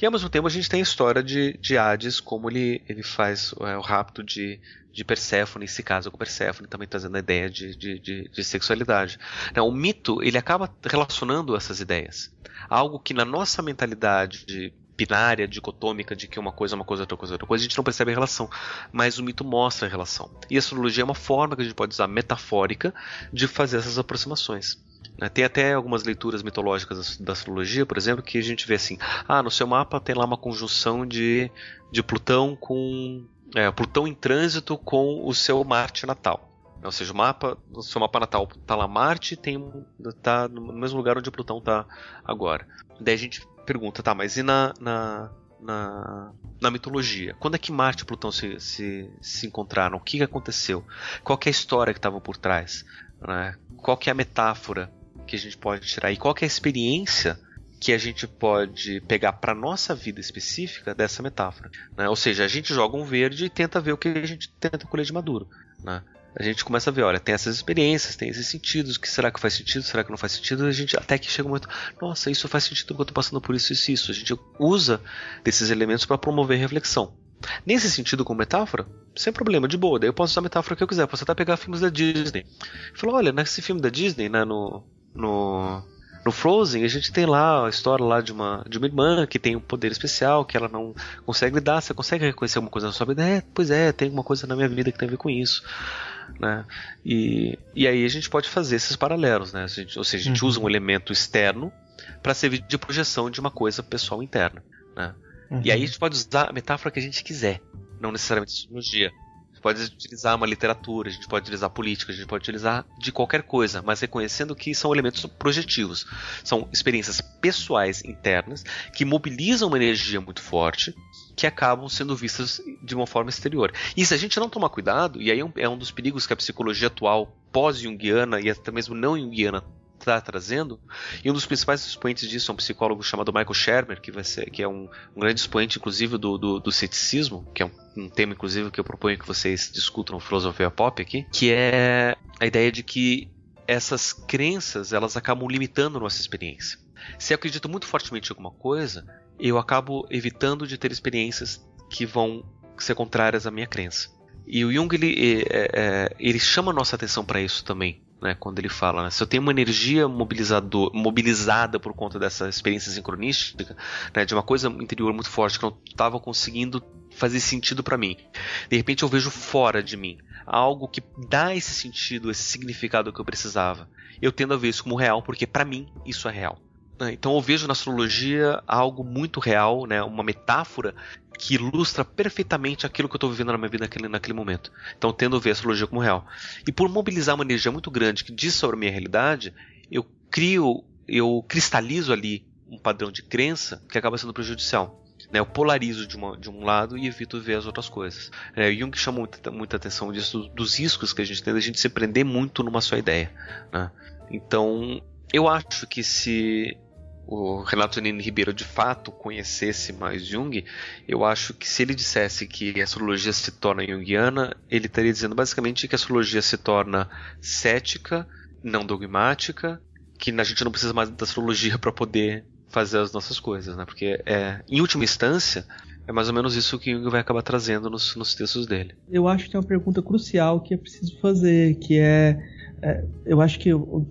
E ao mesmo tempo a gente tem a história de, de Hades, como ele, ele faz é, o rapto de, de Perséfone, se casa com Perséfone, também trazendo a ideia de, de, de, de sexualidade. Então, o mito ele acaba relacionando essas ideias. Algo que na nossa mentalidade de binária, dicotômica, de que uma coisa é uma coisa, outra coisa é outra coisa, a gente não percebe a relação. Mas o mito mostra a relação. E a astrologia é uma forma que a gente pode usar metafórica de fazer essas aproximações. Né? Tem até algumas leituras mitológicas da astrologia, por exemplo, que a gente vê assim: ah, no seu mapa tem lá uma conjunção de, de Plutão com. É, Plutão em trânsito com o seu Marte natal. Ou seja, o mapa, no seu mapa natal está lá Marte, tem tá no mesmo lugar onde Plutão está agora. Daí a gente pergunta, tá, mas e na, na, na, na mitologia? Quando é que Marte e Plutão se, se, se encontraram? O que, aconteceu? Qual é a história que estava por trás? Né? Qual é a metáfora que a gente pode tirar e qual é a experiência que a gente pode pegar para nossa vida específica dessa metáfora. Né? Ou seja, a gente joga um verde e tenta ver o que a gente tenta colher de maduro. Né? A gente começa a ver, olha, tem essas experiências, tem esses sentidos, que será que faz sentido, será que não faz sentido? A gente até que chega um momento, nossa, isso faz sentido porque eu estou passando por isso, isso, isso. A gente usa desses elementos para promover reflexão. Nesse sentido, como metáfora, sem problema, de boa. Daí eu posso usar a metáfora que eu quiser. Posso até pegar filmes da Disney. Falar, olha, nesse filme da Disney, né, no, no, no Frozen, a gente tem lá a história lá de uma, de uma irmã que tem um poder especial que ela não consegue lidar. Você consegue reconhecer alguma coisa na sua vida? É, pois é, tem alguma coisa na minha vida que tem a ver com isso. Né? E, e aí a gente pode fazer esses paralelos, né? Gente, ou seja, a gente uhum. usa um elemento externo para servir de projeção de uma coisa pessoal interna. Né? Uhum. E aí a gente pode usar a metáfora que a gente quiser, não necessariamente sociologia pode utilizar uma literatura, a gente pode utilizar política, a gente pode utilizar de qualquer coisa, mas reconhecendo que são elementos projetivos. São experiências pessoais internas que mobilizam uma energia muito forte que acabam sendo vistas de uma forma exterior. E se a gente não tomar cuidado, e aí é um, é um dos perigos que a psicologia atual pós-junguiana e até mesmo não junguiana está trazendo. E um dos principais expoentes disso é um psicólogo chamado Michael Shermer, que, vai ser, que é um, um grande expoente, inclusive, do, do, do ceticismo, que é um, um, tema, inclusive, que eu proponho que vocês discutam filosofia pop aqui, que é a ideia de que essas crenças elas acabam limitando nossa experiência. Se eu acredito muito fortemente em alguma coisa, eu acabo evitando de ter experiências que vão ser contrárias à minha crença. E o Jung ele, é, é, ele chama a nossa atenção para isso também. Né, quando ele fala, né, se eu tenho uma energia mobilizador, mobilizada por conta dessa experiência sincronística, né, de uma coisa interior muito forte que eu não estava conseguindo fazer sentido para mim, de repente eu vejo fora de mim algo que dá esse sentido, esse significado que eu precisava. Eu tendo a ver isso como real, porque para mim isso é real. Né? Então eu vejo na astrologia algo muito real, né? uma metáfora que ilustra perfeitamente aquilo que eu estou vivendo na minha vida naquele, naquele momento. Então tendo a ver a astrologia como real. E por mobilizar uma energia muito grande que diz sobre a minha realidade, eu crio, eu cristalizo ali um padrão de crença que acaba sendo prejudicial. Né, eu polarizo de, uma, de, um lado e evito ver as outras coisas. É, Jung chama muita, muita atenção disso, dos riscos que a gente tem, da gente se prender muito numa só ideia. Né? Então, eu acho que se o Renato Nini Ribeiro de fato conhecesse mais Jung, eu acho que se ele dissesse que a astrologia se torna junguiana, ele estaria dizendo basicamente que a astrologia se torna cética, não dogmática, que a gente não precisa mais da astrologia para poder fazer as nossas coisas, né? Porque é, em última instância, é mais ou menos isso que Jung vai acabar trazendo nos, nos textos dele. Eu acho que tem uma pergunta crucial que é preciso fazer, que é é, eu acho que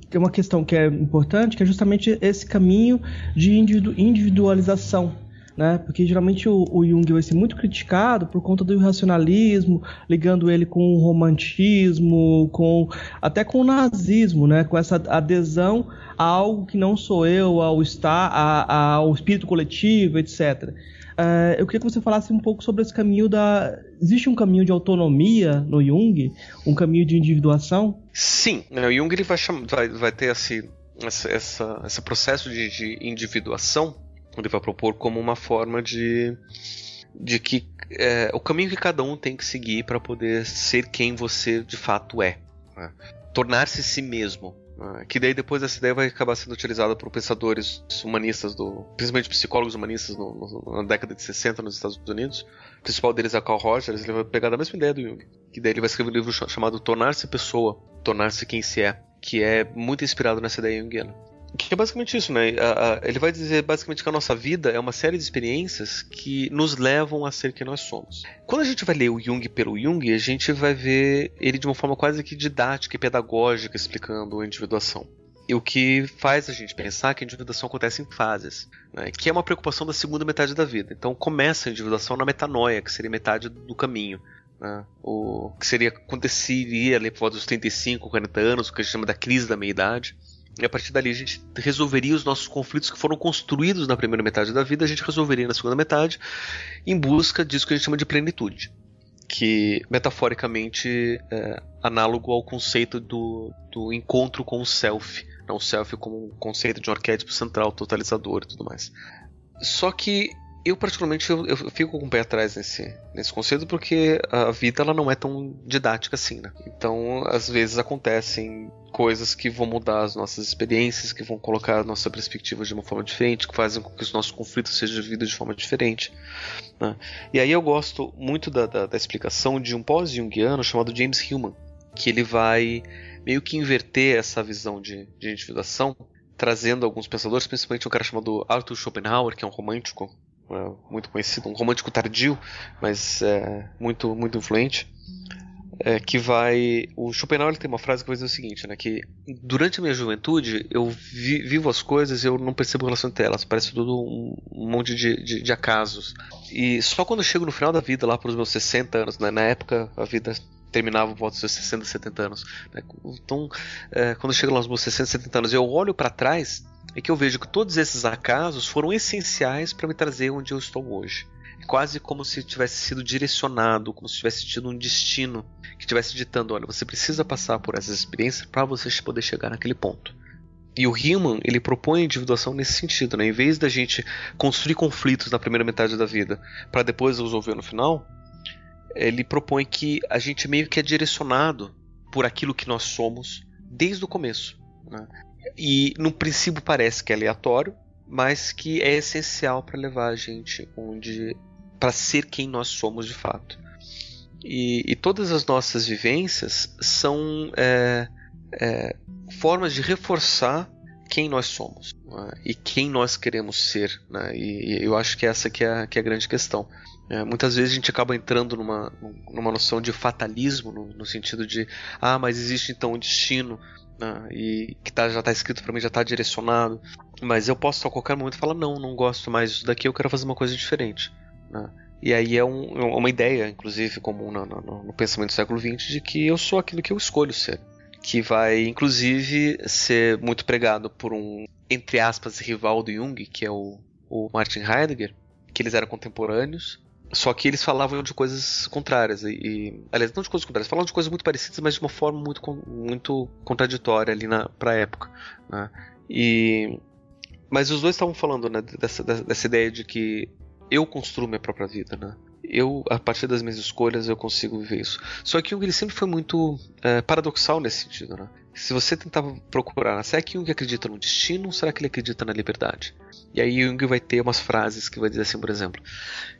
tem uma questão que é importante, que é justamente esse caminho de individualização. Né? Porque geralmente o, o, Jung vai ser muito criticado por conta do irracionalismo, ligando ele com o romantismo, com até com o nazismo, né? Com essa adesão a algo que não sou eu, ao estar, a, a, ao espírito coletivo, etc. Uh, eu queria que você falasse um pouco sobre esse caminho da. Existe um caminho de autonomia no Jung? Um caminho de individuação? Sim, né, o Jung ele vai, vai, vai ter esse, essa, essa, esse processo de, de individuação, ele vai propor como uma forma de, de que é, o caminho que cada um tem que seguir para poder ser quem você de fato é. Né? Tornar-se si mesmo. Ah, que daí depois essa ideia vai acabar sendo utilizada por pensadores humanistas, do, principalmente psicólogos humanistas no, no, na década de 60 nos Estados Unidos. O principal deles é Carl Rogers, ele vai pegar da mesma ideia do Jung. Que daí ele vai escrever um livro chamado Tornar-se Pessoa, Tornar-se Quem Se É, que é muito inspirado nessa ideia junguiana. Que é basicamente isso, né? Ele vai dizer basicamente que a nossa vida é uma série de experiências que nos levam a ser quem nós somos. Quando a gente vai ler o Jung pelo Jung, a gente vai ver ele de uma forma quase que didática e pedagógica explicando a individuação. E o que faz a gente pensar que a individuação acontece em fases, né? que é uma preocupação da segunda metade da vida. Então começa a individuação na metanoia, que seria metade do caminho. Né? O que seria aconteceria ali por volta dos 35, 40 anos, o que a gente chama da crise da meia-idade. E a partir dali a gente resolveria os nossos conflitos que foram construídos na primeira metade da vida, a gente resolveria na segunda metade, em busca disso que a gente chama de plenitude. Que metaforicamente é análogo ao conceito do, do encontro com o self. Não, o self como um conceito de um arquétipo central, totalizador e tudo mais. Só que eu particularmente eu, eu, fico com o pé atrás nesse, nesse conceito porque a vida ela não é tão didática assim, né? Então, às vezes acontecem coisas que vão mudar as nossas experiências, que vão colocar a nossa perspectiva de uma forma diferente, que fazem com que os nossos conflitos sejam vividos de forma diferente. Né? E aí eu gosto muito da, da, da explicação de um pós-jungiano chamado James Hillman, que ele vai meio que inverter essa visão de, de individuação, trazendo alguns pensadores, principalmente um cara chamado Arthur Schopenhauer, que é um romântico muito conhecido, um romântico tardio, mas é, muito muito influente. É, que vai. O Schopenhauer tem uma frase que vai dizer o seguinte, né? Que durante a minha juventude eu vi, vivo as coisas e eu não percebo relação entre elas. Parece tudo um, um monte de, de, de, acasos. E só quando eu chego no final da vida, lá para os meus 60 anos, né? na época a vida terminava por volta dos seus 60, 70 anos. Né? Então, é, quando eu chego lá aos meus 60, 70 anos, eu olho para trás é que eu vejo que todos esses acasos foram essenciais para me trazer onde eu estou hoje. É quase como se tivesse sido direcionado, como se tivesse tido um destino que estivesse ditando, olha, você precisa passar por essas experiências para você poder chegar naquele ponto. E o Hillman, ele propõe a individuação nesse sentido, né? Em vez da gente construir conflitos na primeira metade da vida para depois resolver no final, ele propõe que a gente meio que é direcionado por aquilo que nós somos desde o começo. Né? e no princípio parece que é aleatório, mas que é essencial para levar a gente onde para ser quem nós somos de fato. E, e todas as nossas vivências são é, é, formas de reforçar quem nós somos né? e quem nós queremos ser. Né? E, e, eu acho que essa que é, que é a grande questão. É, muitas vezes a gente acaba entrando numa, numa noção de fatalismo, no, no sentido de, ah, mas existe então um destino, né, e que tá, já está escrito para mim, já está direcionado, mas eu posso a qualquer momento falar, não, não gosto mais disso daqui, eu quero fazer uma coisa diferente. Né? E aí é um, é uma ideia, inclusive, comum no, no, no pensamento do século XX, de que eu sou aquilo que eu escolho ser que vai inclusive ser muito pregado por um, entre aspas, rival do Jung, que é o, o Martin Heidegger, que eles eram contemporâneos, só que eles falavam de coisas contrárias. E, e, aliás, não de coisas contrárias, falavam de coisas muito parecidas, mas de uma forma muito, muito contraditória ali na, pra época. Né? E, mas os dois estavam falando né, dessa, dessa ideia de que eu construo minha própria vida, né? eu, a partir das minhas escolhas, eu consigo viver isso. Só que Jung ele sempre foi muito é, paradoxal nesse sentido, né? Se você tentar procurar, será que Jung acredita no destino ou será que ele acredita na liberdade? E aí Jung vai ter umas frases que vai dizer assim, por exemplo,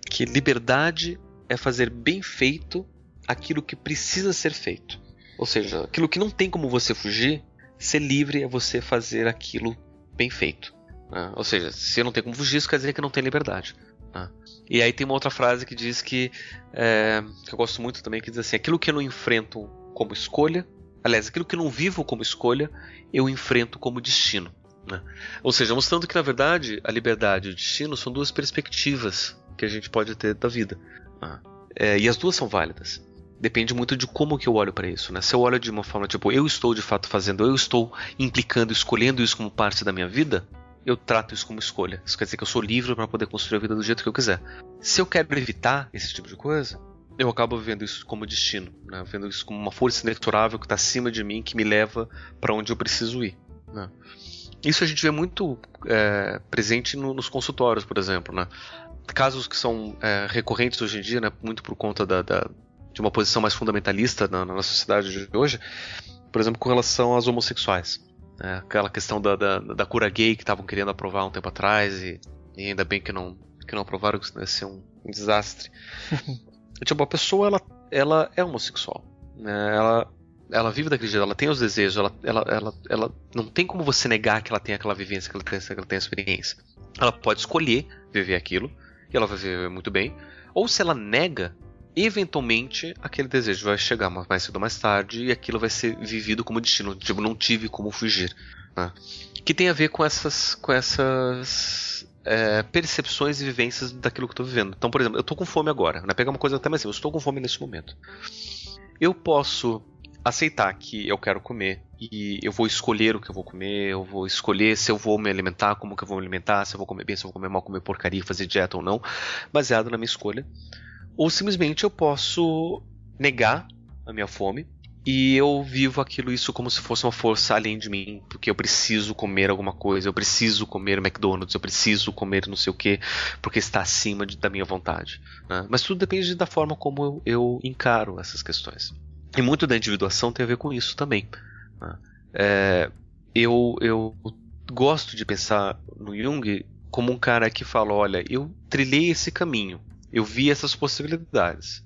que liberdade é fazer bem feito aquilo que precisa ser feito. Ou seja, aquilo que não tem como você fugir, ser livre é você fazer aquilo bem feito. Né? Ou seja, se não tem como fugir, isso quer dizer que não tem liberdade. Né? E aí tem uma outra frase que diz que, é, que eu gosto muito também, que diz assim: aquilo que eu não enfrento como escolha, aliás, aquilo que não vivo como escolha, eu enfrento como destino. Né? Ou seja, mostrando que na verdade a liberdade e o destino são duas perspectivas que a gente pode ter da vida. Né? É, e as duas são válidas. Depende muito de como que eu olho para isso, né? Se eu olho de uma forma tipo, eu estou de fato fazendo, eu estou implicando, escolhendo isso como parte da minha vida, eu trato isso como escolha. Isso quer dizer que eu sou livre para poder construir a vida do jeito que eu quiser. Se eu quero evitar esse tipo de coisa, eu acabo vendo isso como destino, né? vendo isso como uma força inexorável que está acima de mim, que me leva para onde eu preciso ir. Né? Isso a gente vê muito é, presente no, nos consultórios, por exemplo. Né? Casos que são é, recorrentes hoje em dia, né? muito por conta da, da, de uma posição mais fundamentalista na, na sociedade de hoje, por exemplo, com relação aos homossexuais. É, aquela questão da, da, da, cura gay que estavam querendo aprovar um tempo atrás e, e, ainda bem que não, que não aprovaram, que isso ia ser um, um desastre. [laughs] tipo, a pessoa ela, ela é homossexual. Né? Ela, ela vive daquele jeito, ela tem os desejos, ela, ela, ela, ela não tem como você negar que ela tem aquela vivência, que ela tem, que ela tem experiência. Ela pode escolher viver aquilo, e ela vai viver muito bem. Ou se ela nega, eventualmente aquele desejo vai chegar mais cedo ou mais tarde e aquilo vai ser vivido como destino. Tipo, não tive como fugir. Né? Que tem a ver com essas, com essas é, percepções e vivências daquilo que eu estou vivendo. Então, por exemplo, eu estou com fome agora. Né? Pegar uma coisa até mais assim, eu estou com fome nesse momento. Eu posso aceitar que eu quero comer e eu vou escolher o que eu vou comer, eu vou escolher se eu vou me alimentar, como que eu vou me alimentar, se eu vou comer bem, se eu vou comer mal, comer porcaria, fazer dieta ou não, baseado na minha escolha. Ou simplesmente eu posso negar a minha fome e eu vivo aquilo isso como se fosse uma força além de mim, porque eu preciso comer alguma coisa, eu preciso comer McDonald's, eu preciso comer não sei o que, porque está acima de, da minha vontade. Né? Mas tudo depende da forma como eu, eu, encaro essas questões. E muito da individuação tem a ver com isso também. Né? É, eu, eu gosto de pensar no Jung como um cara que fala: olha, eu trilhei esse caminho, eu vi essas possibilidades.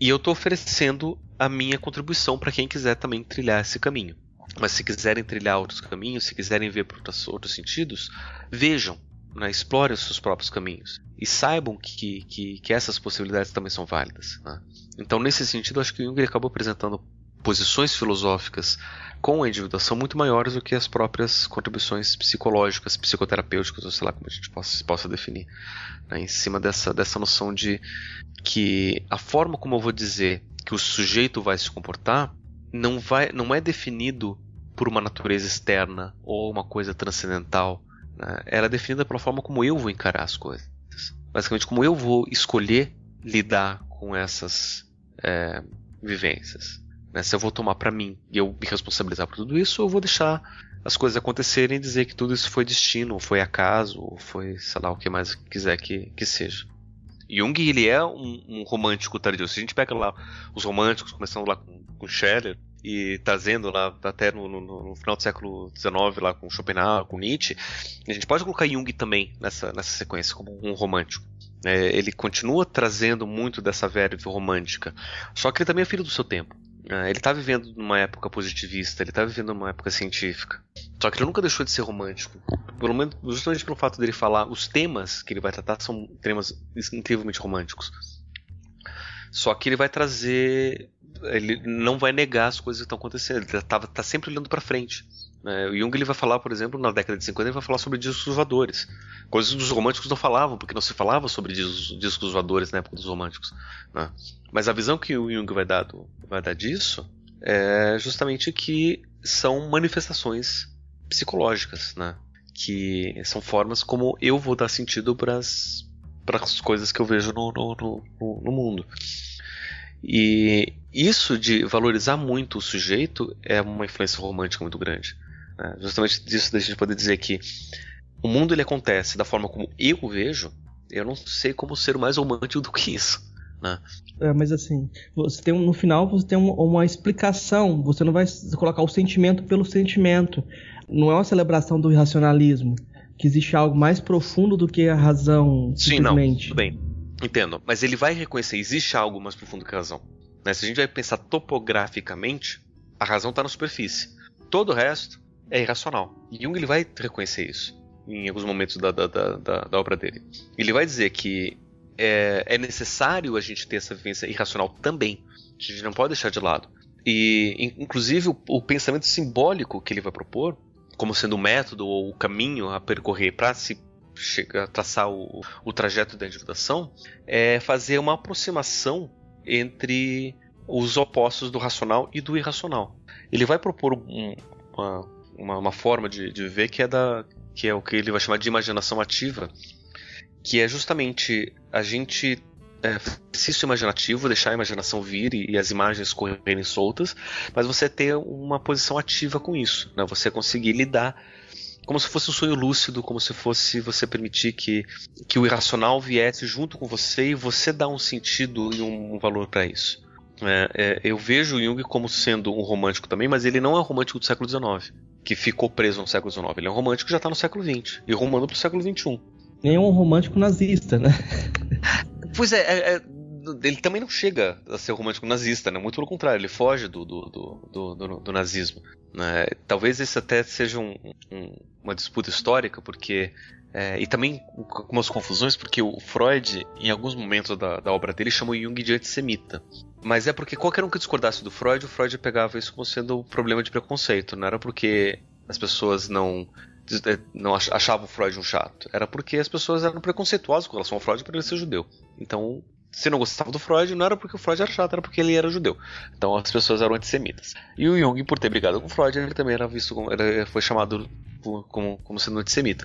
E eu estou oferecendo a minha contribuição para quem quiser também trilhar esse caminho. Mas se quiserem trilhar outros caminhos, se quiserem ver por outros sentidos, vejam, né, explorem os seus próprios caminhos. E saibam que, que, que essas possibilidades também são válidas. Né? Então, nesse sentido, acho que o Jung acabou apresentando posições filosóficas com a individuação muito maiores do que as próprias contribuições psicológicas, psicoterapêuticas, ou sei lá como a gente possa, possa definir, né, em cima dessa, dessa noção de que a forma como eu vou dizer que o sujeito vai se comportar não, vai, não é definido por uma natureza externa ou uma coisa transcendental. Né, ela é definida pela forma como eu vou encarar as coisas. Basicamente, como eu vou escolher lidar com essas é, vivências. Né? Se eu vou tomar para mim e eu me responsabilizar por tudo isso, eu vou deixar as coisas acontecerem e dizer que tudo isso foi destino, ou foi acaso, ou foi, sei lá, o que mais quiser que, que seja. Jung, ele é um, um romântico tardio. Se a gente pega lá os românticos, começando lá com, com Scheller, e trazendo lá até no, no, no, final do século XIX lá com Schopenhauer, com Nietzsche, a gente pode colocar Jung também nessa, nessa sequência como um romântico. É, ele continua trazendo muito dessa verve romântica, só que ele também é filho do seu tempo. É, ele está vivendo numa época positivista, ele está vivendo numa época científica. Só que ele nunca deixou de ser romântico. Pelo menos, justamente pelo fato dele falar, os temas que ele vai tratar são temas incrivelmente românticos. Só que ele vai trazer ele não vai negar as coisas que estão acontecendo. Ele está tá sempre olhando para frente. Né? O Jung ele vai falar, por exemplo, na década de 50, ele vai falar sobre discos voadores. Coisas que os românticos não falavam, porque não se falava sobre discos, discos voadores na época dos românticos. Né? Mas a visão que o Jung vai dar, do, vai dar disso é justamente que são manifestações psicológicas, né? que são formas como eu vou dar sentido para as coisas que eu vejo no, no, no, no mundo. E isso de valorizar muito o sujeito é uma influência romântica muito grande. Né? Justamente disso da gente poder dizer que o mundo ele acontece da forma como eu o vejo, eu não sei como ser mais romântico do que isso. Né? É, mas assim, você tem no final você tem uma, explicação. Você não vai colocar o sentimento pelo sentimento. Não é uma celebração do irracionalismo. Que existe algo mais profundo do que a razão. Sim, simplesmente. não. Tudo bem. Entendo, mas ele vai reconhecer, existe algo mais profundo que a razão. Né? Se a gente vai pensar topograficamente, a razão está na superfície. Todo o resto é irracional. E Jung ele vai reconhecer isso em alguns momentos da, da, da, da obra dele. Ele vai dizer que é, é, necessário a gente ter essa vivência irracional também. A gente não pode deixar de lado. E, inclusive, o, o pensamento simbólico que ele vai propor, como sendo o método ou o caminho a percorrer para se traçar o, o trajeto da individuação, é fazer uma aproximação entre os opostos do racional e do irracional. Ele vai propor um, uma, uma, uma, forma de, de viver que é, da, que é o que ele vai chamar de imaginação ativa, que é justamente a gente é, exercício imaginativo, deixar a imaginação vir e, e, as imagens correrem soltas, mas você ter uma posição ativa com isso, né? você conseguir lidar como se fosse um sonho lúcido, como se fosse você permitir que, que o irracional viesse junto com você e você dar um sentido e um, um valor para isso. É, é, eu vejo Jung como sendo um romântico também, mas ele não é um romântico do século XIX, que ficou preso no século XIX. Ele é um romântico que já está no século XX e rumando para o século XXI. Nem um romântico nazista, né? [laughs] pois é, é, é ele também não chega a ser romântico nazista, né? Muito pelo contrário, ele foge do, do, do, do, do nazismo. Né? Talvez esse até seja um, um, uma disputa histórica, porque. É, e também com umas confusões, porque o Freud, em alguns momentos da, da obra dele, chamou Jung de antissemita. Mas é porque qualquer um que discordasse do Freud, o Freud pegava isso como sendo um problema de preconceito. Não era porque as pessoas não é, não achavam o Freud um chato. Era porque as pessoas eram preconceituosas com relação ao Freud por ele ser judeu. Então, se não gostava do Freud, não era porque o Freud era chato, era porque ele era judeu. Então as pessoas eram antissemitas. E o Jung, por ter brigado com o Freud, ele também era visto como, era, foi chamado como, como sendo antissemita.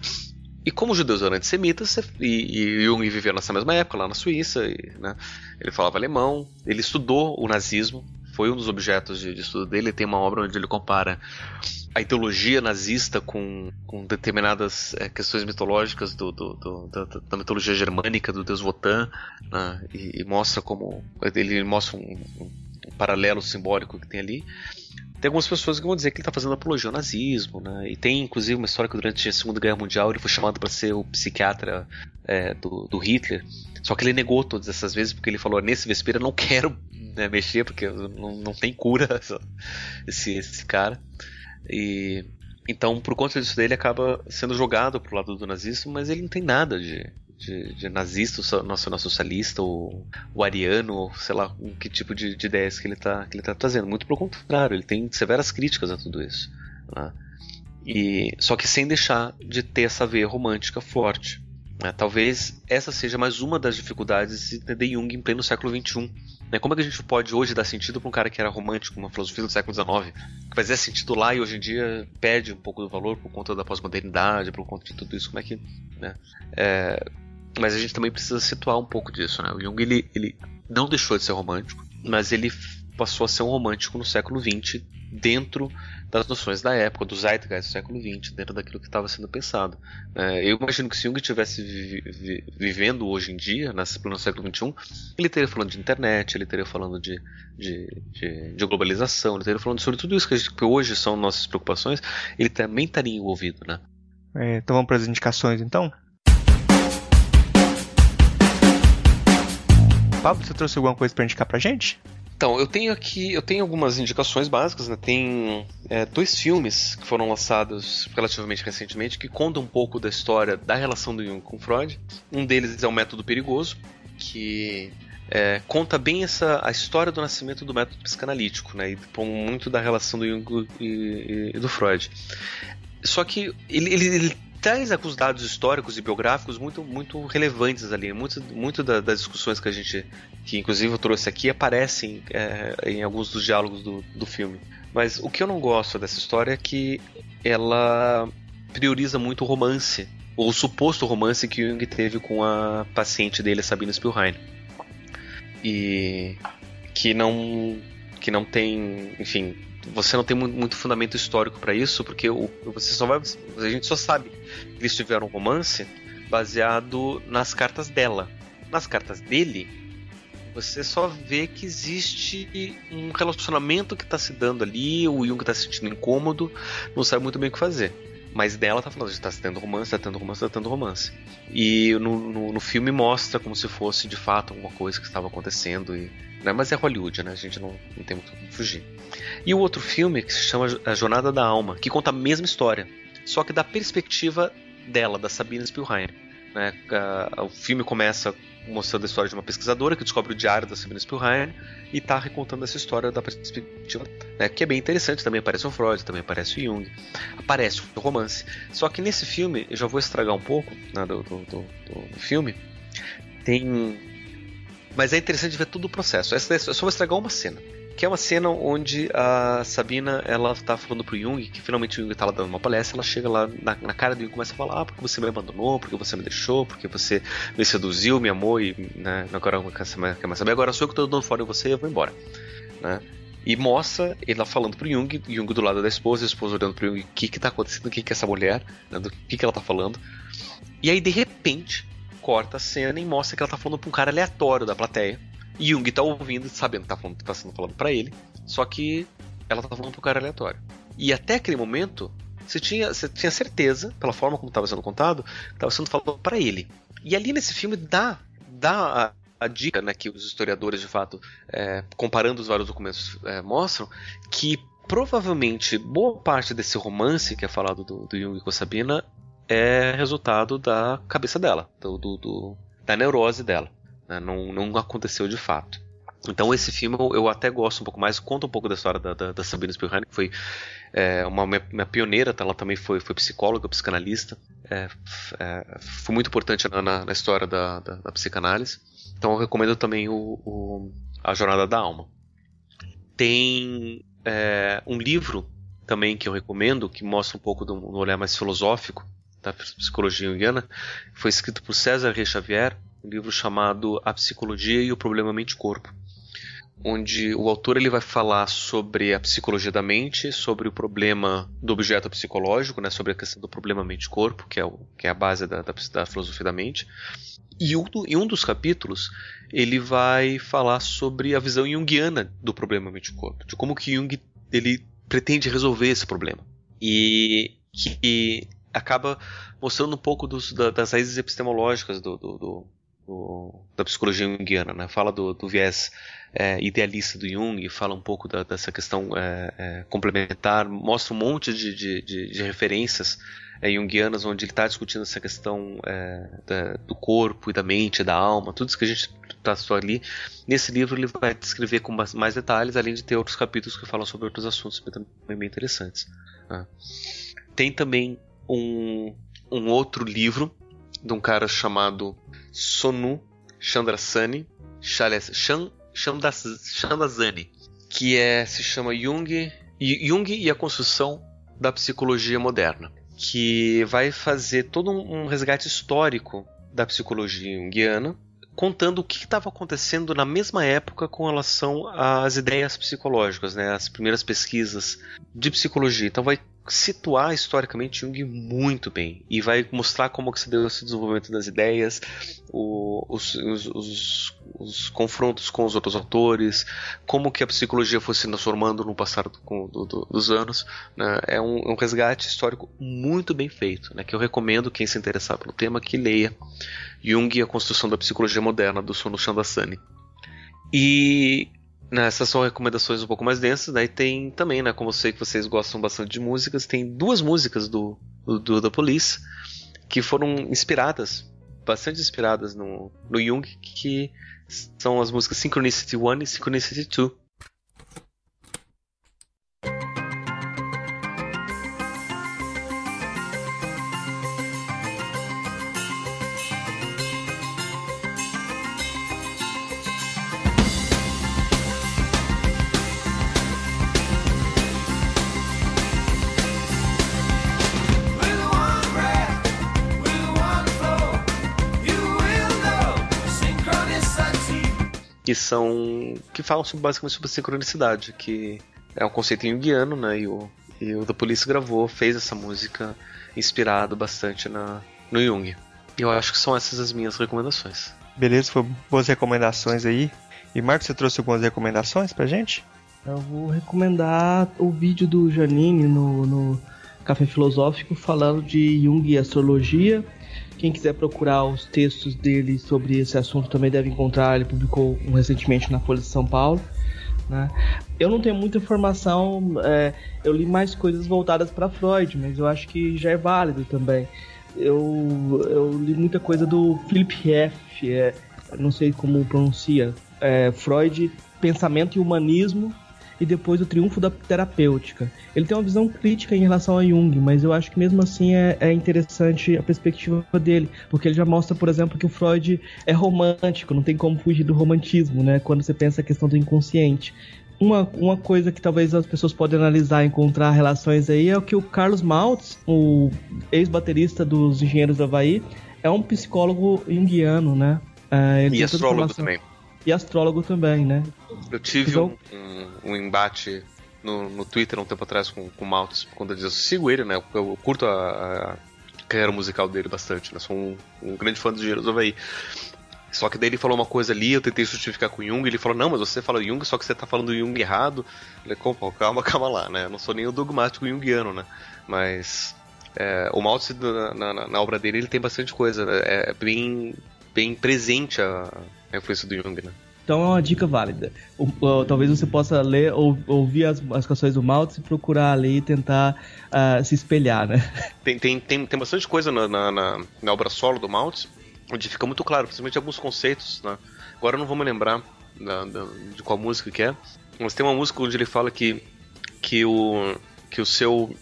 E como os judeus eram antissemitas, e, e Jung vivia nessa mesma época, lá na Suíça, e, né, ele falava alemão, ele estudou o nazismo, foi um dos objetos de, de estudo dele. Tem uma obra onde ele compara a ideologia nazista com, com determinadas é, questões mitológicas do, do, do, da, da, mitologia germânica do deus Wotan né, e, e, mostra como ele mostra um, um, paralelo simbólico que tem ali tem algumas pessoas que vão dizer que ele está fazendo apologia ao nazismo, né? E tem inclusive uma história que durante a Segunda Guerra Mundial ele foi chamado para ser o psiquiatra é, do, do, Hitler. Só que ele negou todas essas vezes porque ele falou: nesse vespeira eu não quero né, mexer porque não, não tem cura [laughs] esse, esse cara. E então, por conta disso dele, acaba sendo jogado pro lado do nazismo, mas ele não tem nada de, de, de nazista, nacional-socialista, ou, ariano, ou sei lá, que tipo de, de, ideias que ele, está tá trazendo. Muito pelo contrário, ele tem severas críticas a tudo isso. Né? E, só que sem deixar de ter essa veia romântica forte. Né? Talvez essa seja mais uma das dificuldades de entender Jung em pleno século XXI né? Como é que a gente pode hoje dar sentido para um cara que era romântico, uma filosofia do século XIX, que fazia sentido lá e hoje em dia perde um pouco do valor por conta da pós-modernidade, por conta de tudo isso? Como é que. Né? É... Mas a gente também precisa situar um pouco disso. Né? O Jung ele, ele não deixou de ser romântico, mas ele passou a ser um romântico no século XX, dentro das noções da época, do Zeitgeist do século XX, dentro daquilo que estava sendo pensado. É, eu imagino que se Jung estivesse vi vi vivendo hoje em dia, no século XXI, ele teria falando de internet, ele teria falando de, de, de, de globalização, ele teria falando sobre tudo isso que, gente, que, hoje são nossas preocupações, ele também estaria envolvido, né? É, então vamos para as indicações, então? Pablo, você trouxe alguma coisa para indicar pra gente? Então, eu tenho aqui, eu tenho algumas indicações básicas, né? Tem é, dois filmes que foram lançados relativamente recentemente que contam um pouco da história da relação do Jung com Freud. Um deles é o Método Perigoso, que é, conta bem essa a história do nascimento do método psicanalítico, né? E muito da relação do Jung e, e, e do Freud. Só que ele, ele, ele traz alguns dados históricos e biográficos muito, muito relevantes ali. Muito, muito da, das discussões que a gente, que inclusive eu trouxe aqui, aparecem é, em alguns dos diálogos do, do filme. Mas o que eu não gosto dessa história é que ela prioriza muito o romance, ou o suposto romance que Jung teve com a paciente dele, Sabine Spielrein. E que não que não tem, enfim, você não tem muito fundamento histórico para isso, porque o, você só vai, a gente só sabe eles tiveram um romance baseado nas cartas dela. Nas cartas dele, você só vê que existe um relacionamento que está se dando ali, o Jung está se sentindo incômodo, não sabe muito bem o que fazer. Mas dela tá falando, está tendo romance, está tendo romance, está tendo romance. E no, no, no, filme mostra como se fosse de fato alguma coisa que estava acontecendo. E, né? Mas é Hollywood, né? A gente não, não tem muito como fugir. E o outro filme que se chama A Jornada da Alma, que conta a mesma história, só que da perspectiva dela, da Sabine Spielrein. Né? O filme começa mostrando a história de uma pesquisadora que descobre o diário da Sabine Spielrein e está recontando essa história da perspectiva, né, que é bem interessante. Também aparece o Freud, também aparece o Jung, aparece o romance. Só que nesse filme, eu já vou estragar um pouco né, do, do, do, do, filme, tem. Mas é interessante ver todo o processo. Eu só vou estragar uma cena que é uma cena onde a Sabina ela tá falando pro Jung que finalmente o Jung tá lá dando uma palestra, ela chega lá na, na cara do Jung e começa a falar: ah, porque você me abandonou, porque você me deixou, porque você me seduziu, me amou e né, agora quer mais saber, agora sou eu que tô dando fora de você e eu vou embora. Né? E mostra lá falando pro Jung, Jung do lado da esposa, a esposa olhando pro Jung, o que que tá acontecendo, o que que é essa mulher, né, do que que ela tá falando. E aí de repente corta a cena e mostra que ela tá falando pra um cara aleatório da plateia Jung tá ouvindo, sabendo que tá, falando, tá sendo falado para ele, só que ela tá falando pro cara aleatório. E até aquele momento, você tinha, você tinha certeza, pela forma como estava sendo contado, que estava sendo falado para ele. E ali nesse filme dá, dá a, a dica, né, que os historiadores de fato, é, comparando os vários documentos, é, mostram que provavelmente boa parte desse romance que é falado do, do Jung com a Sabina é resultado da cabeça dela, do, do, do da neurose dela. Né? Não, não aconteceu de fato. Então esse filme eu até gosto um pouco mais, conta um pouco da história da, da, da Sabine Spielrein, que foi é, uma minha, minha, pioneira, tá? ela também foi, foi psicóloga, psicanalista, é, é, foi muito importante na, na história da, da, da, psicanálise. Então eu recomendo também o, o A Jornada da Alma. Tem é, um livro também que eu recomendo, que mostra um pouco do, do olhar mais filosófico da psicologia junguiana, foi escrito por César Reis Xavier, um livro chamado A Psicologia e o Problema Mente-Corpo, onde o autor ele vai falar sobre a psicologia da mente, sobre o problema do objeto psicológico, né, sobre a questão do problema mente-corpo, que, é que é a base da, da, da filosofia da mente. E um, em um dos capítulos, ele vai falar sobre a visão junguiana do problema mente-corpo, de como que Jung ele pretende resolver esse problema. E que acaba mostrando um pouco dos, das raízes epistemológicas do, do, do, do, da psicologia junguiana, né? Fala do, do viés é, idealista do Jung, fala um pouco da, dessa questão é, é, complementar, mostra um monte de, de, de, de referências é, junguianas onde ele está discutindo essa questão é, da, do corpo e da mente, da alma, tudo isso que a gente tratou ali. Nesse livro ele vai descrever com mais detalhes, além de ter outros capítulos que falam sobre outros assuntos também bem interessantes. Né? Tem também um, um outro livro de um cara chamado Sonu Chandrasani, Chandazani, que é, se chama Jung, Jung e a construção da psicologia moderna, que vai fazer todo um resgate histórico da psicologia junguiana contando o que estava acontecendo na mesma época com relação às ideias psicológicas, né, as primeiras pesquisas de psicologia. Então vai situar historicamente Jung muito bem e vai mostrar como que se deu esse desenvolvimento das ideias, o, os, os, os, os, confrontos com os outros autores, como que a psicologia foi se transformando no passar do, do, do, dos anos. Né? É um, um, resgate histórico muito bem feito, né? que eu recomendo quem se interessar pelo tema que leia Jung e a construção da psicologia moderna do Sono Chandasani. E essas são recomendações um pouco mais densas. Daí tem também, né, como eu sei que vocês gostam bastante de músicas, tem duas músicas do, do, do The Police que foram inspiradas, bastante inspiradas no, no Jung, que são as músicas Synchronicity 1 e Synchronicity 2. São que falam sobre, basicamente sobre sincronicidade, que é um conceito junguiano, né? E o, e o The Police gravou, fez essa música inspirado bastante na, no Jung. E eu acho que são essas as minhas recomendações. Beleza, foram boas recomendações aí. E Marcos, você trouxe algumas recomendações pra gente? Eu vou recomendar o vídeo do Janine no, no Café Filosófico falando de Jung e astrologia quem quiser procurar os textos dele sobre esse assunto também deve encontrar. Ele publicou um recentemente na Folha de São Paulo. Né? Eu não tenho muita informação, é, eu li mais coisas voltadas para Freud, mas eu acho que já é válido também. Eu, eu li muita coisa do Philip F. É, não sei como pronuncia. É, Freud, Pensamento e Humanismo e depois o triunfo da terapêutica. Ele tem uma visão crítica em relação a Jung, mas eu acho que mesmo assim é, é interessante a perspectiva dele, porque ele já mostra, por exemplo, que o Freud é romântico, não tem como fugir do romantismo, né? Quando você pensa a questão do inconsciente. Uma, uma coisa que talvez as pessoas podem analisar e encontrar relações aí é o que o Carlos Maltz, o ex-baterista dos Engenheiros do Havaí, é um psicólogo junguiano, né? Uh, e astrólogo também e astrólogo também, né? Eu tive então... um, um, embate no, no Twitter um tempo atrás com, com o Maltz, quando ele diz, eu sigo ele, né? Eu, eu curto a, a, carreira musical dele bastante, né? Sou um, um grande fã dos Engenheiros do Havaí. Só que daí ele falou uma coisa ali, eu tentei justificar com o Jung, ele falou, não, mas você fala Jung, só que você tá falando Jung errado. Eu falei, calma, calma lá, né? Eu não sou nem o dogmático junguiano, né? Mas é, o Maltz, na, na, na, obra dele, ele tem bastante coisa, né? é bem, bem presente a, a influência do Jung, né? Então é uma dica válida. O, o, talvez você possa ler ou ouvir as, as canções do Maltz e procurar ali e tentar uh, se espelhar, né? [laughs] Tem, tem, tem, tem bastante coisa na, na, na, na obra solo do Maltz, onde fica muito claro, principalmente alguns conceitos, né? Agora eu não vou me lembrar da, da, de qual música que é, mas tem uma música onde ele fala que, que, o, que o seu uh,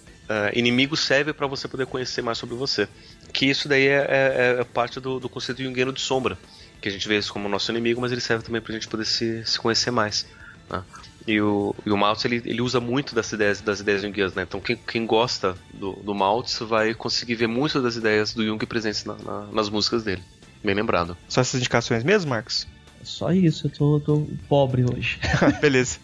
inimigo serve para você poder conhecer mais sobre você. Que isso daí é, é, é parte do, do conceito junguiano de sombra que a gente vê isso como nosso inimigo, mas ele serve também pra gente poder se, se conhecer mais. Né? E o, e o Maltz ele, ele usa muito das ideias das ideias junguianas, né? Então quem, quem gosta do, do Maltz vai conseguir ver muitas das ideias do Jung presentes na, na, nas músicas dele. Bem lembrado. Só essas indicações mesmo, Marcos? Só isso, eu tô, tô pobre hoje. [laughs] Beleza.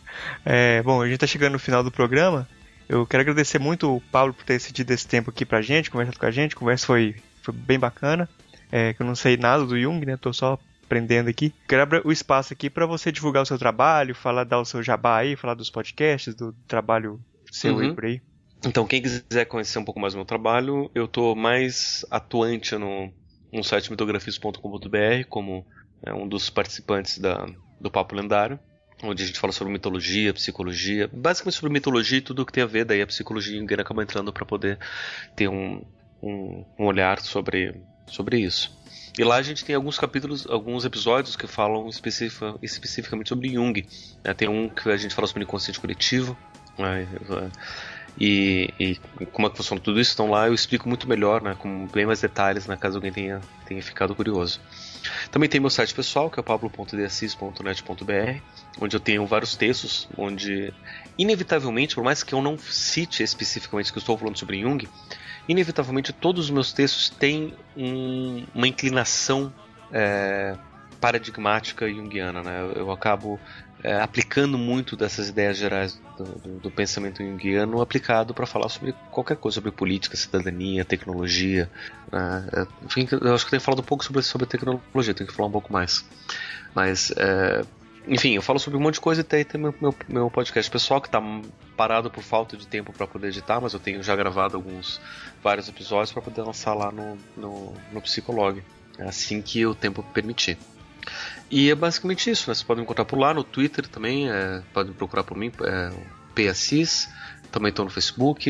É, bom, a gente tá chegando no final do programa. Eu quero agradecer muito o Paulo por ter cedido esse tempo aqui pra gente, conversado com a gente. A conversa foi, foi bem bacana. É, que eu não sei nada do Jung, né? Tô só aprendendo aqui. Quero abrir o espaço aqui para você divulgar o seu trabalho, falar, dar o seu jabá aí, falar dos podcasts, do trabalho seu uhum. aí por aí. Então, quem quiser conhecer um pouco mais do meu trabalho, eu tô mais atuante no, no site mitografias.com.br como é, um dos participantes da, do Papo Lendário, onde a gente fala sobre mitologia, psicologia, basicamente sobre mitologia e tudo o que tem a ver, daí a psicologia ninguém acaba entrando para poder ter um, um, um olhar sobre, sobre isso. E lá a gente tem alguns capítulos, alguns episódios que falam especific, especificamente sobre Jung. É, tem um que a gente fala sobre inconsciente coletivo. Né, e, e, como é que funciona tudo isso. Então lá eu explico muito melhor, né, com bem mais detalhes, né, caso alguém tenha, tenha ficado curioso. Também tem meu site pessoal, que é pablo.deassis.net.br, onde eu tenho vários textos, onde, inevitavelmente, por mais que eu não cite especificamente que eu estou falando sobre Jung, inevitavelmente todos os meus textos têm um, uma inclinação é, paradigmática junguiana, né? Eu, eu acabo é, aplicando muito dessas ideias gerais do, do, do pensamento junguiano aplicado para falar sobre qualquer coisa, sobre política, cidadania, tecnologia. Né? É, enfim, eu acho que eu tenho falado um pouco sobre, sobre tecnologia, tenho que falar um pouco mais. Mas, é, enfim, eu falo sobre um monte de coisa e tem, tem meu, meu, podcast pessoal que está parado por falta de tempo para poder editar, mas eu tenho já gravado alguns vários episódios para poder lançar lá no, no, no Psicolog, assim que o tempo permitir. E é basicamente isso, né? Você pode me encontrar por lá, no Twitter também, é, pode procurar por mim, é, também estou no Facebook,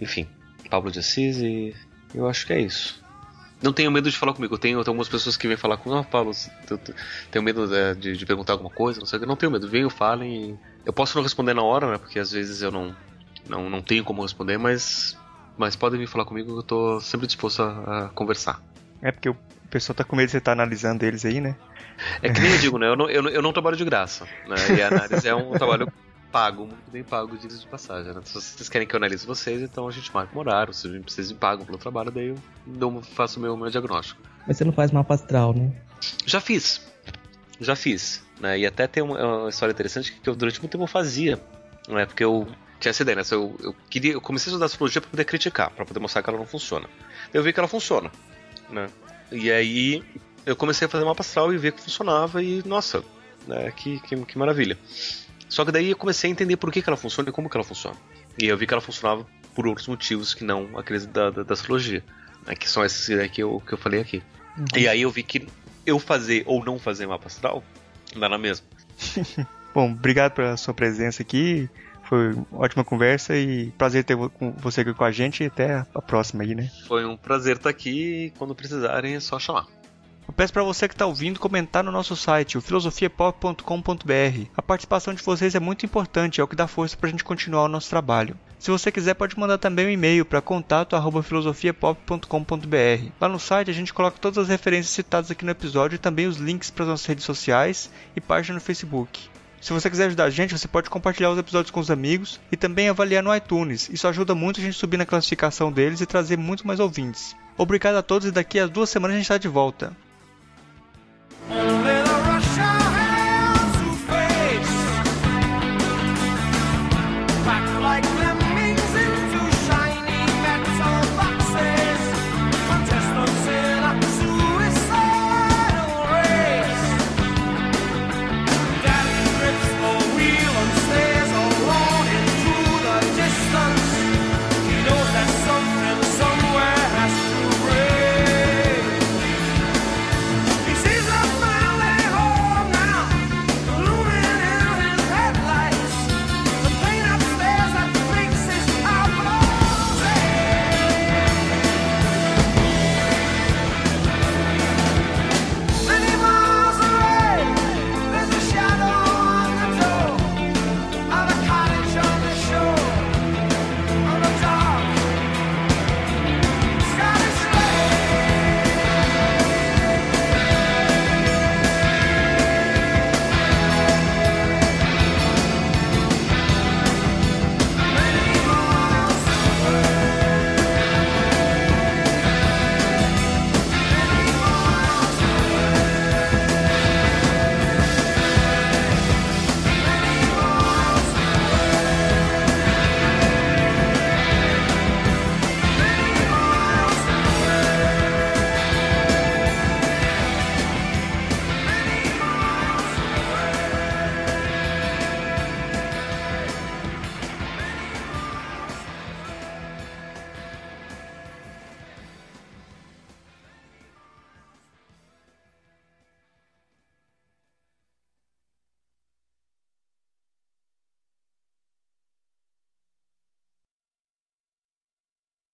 enfim, Pablo de Assis e eu acho que é isso. Não tenho medo de falar comigo. Eu tenho, eu tenho algumas pessoas que vêm falar comigo, ah, Paulo, eu tenho medo de, de, de, perguntar alguma coisa, não sei o que. Não tenho medo, venham, falem. Eu posso não responder na hora, né? Porque às vezes eu não, não, não tenho como responder, mas, mas podem vir falar comigo, eu estou sempre disposto a, a, conversar. É porque o pessoal tá com medo de você estar tá analisando eles aí, né? É que nem eu digo, né? Eu não, eu, eu não trabalho de graça. Né? E a análise é um [laughs] trabalho pago, muito bem pago, diga de passagem. Né? Se vocês querem que eu analise vocês, então a gente marca um horário. Se vocês me pagam pelo trabalho, daí eu dou, faço o meu, meu diagnóstico. Mas você não faz mapa astral, né? Já fiz. Já fiz. Né? E até tem uma, uma, história interessante que eu durante muito tempo eu fazia. Né? Porque eu tinha essa ideia, né? Eu, eu, queria, eu comecei a estudar astrologia para poder criticar, para poder mostrar que ela não funciona. Eu vi que ela funciona. Né? E aí eu comecei a fazer mapa astral e ver que funcionava e, nossa, né, que, que, que, maravilha. Só que daí eu comecei a entender por que, que ela funciona e como que ela funciona. E eu vi que ela funcionava por outros motivos que não aqueles da, da, da astrologia, né, que são esses né, que, eu, que eu falei aqui. Uhum. E aí eu vi que eu fazer ou não fazer mapa astral dá na mesma. [laughs] Bom, obrigado pela sua presença aqui. Foi uma ótima conversa e prazer ter você aqui com a gente e até a próxima aí, né? Foi um prazer estar aqui e quando precisarem é só chamar. Eu peço para você que está ouvindo comentar no nosso site, o filosofiapop.com.br. A participação de vocês é muito importante, é o que dá força para a gente continuar o nosso trabalho. Se você quiser, pode mandar também um e-mail para contato@filosofiapop.com.br. Lá no site a gente coloca todas as referências citadas aqui no episódio e também os links para as nossas redes sociais e página no Facebook. Se você quiser ajudar a gente, você pode compartilhar os episódios com os amigos e também avaliar no iTunes. Isso ajuda muito a gente subir na classificação deles e trazer muito mais ouvintes. Obrigado a todos e daqui a duas semanas a gente está de volta. Little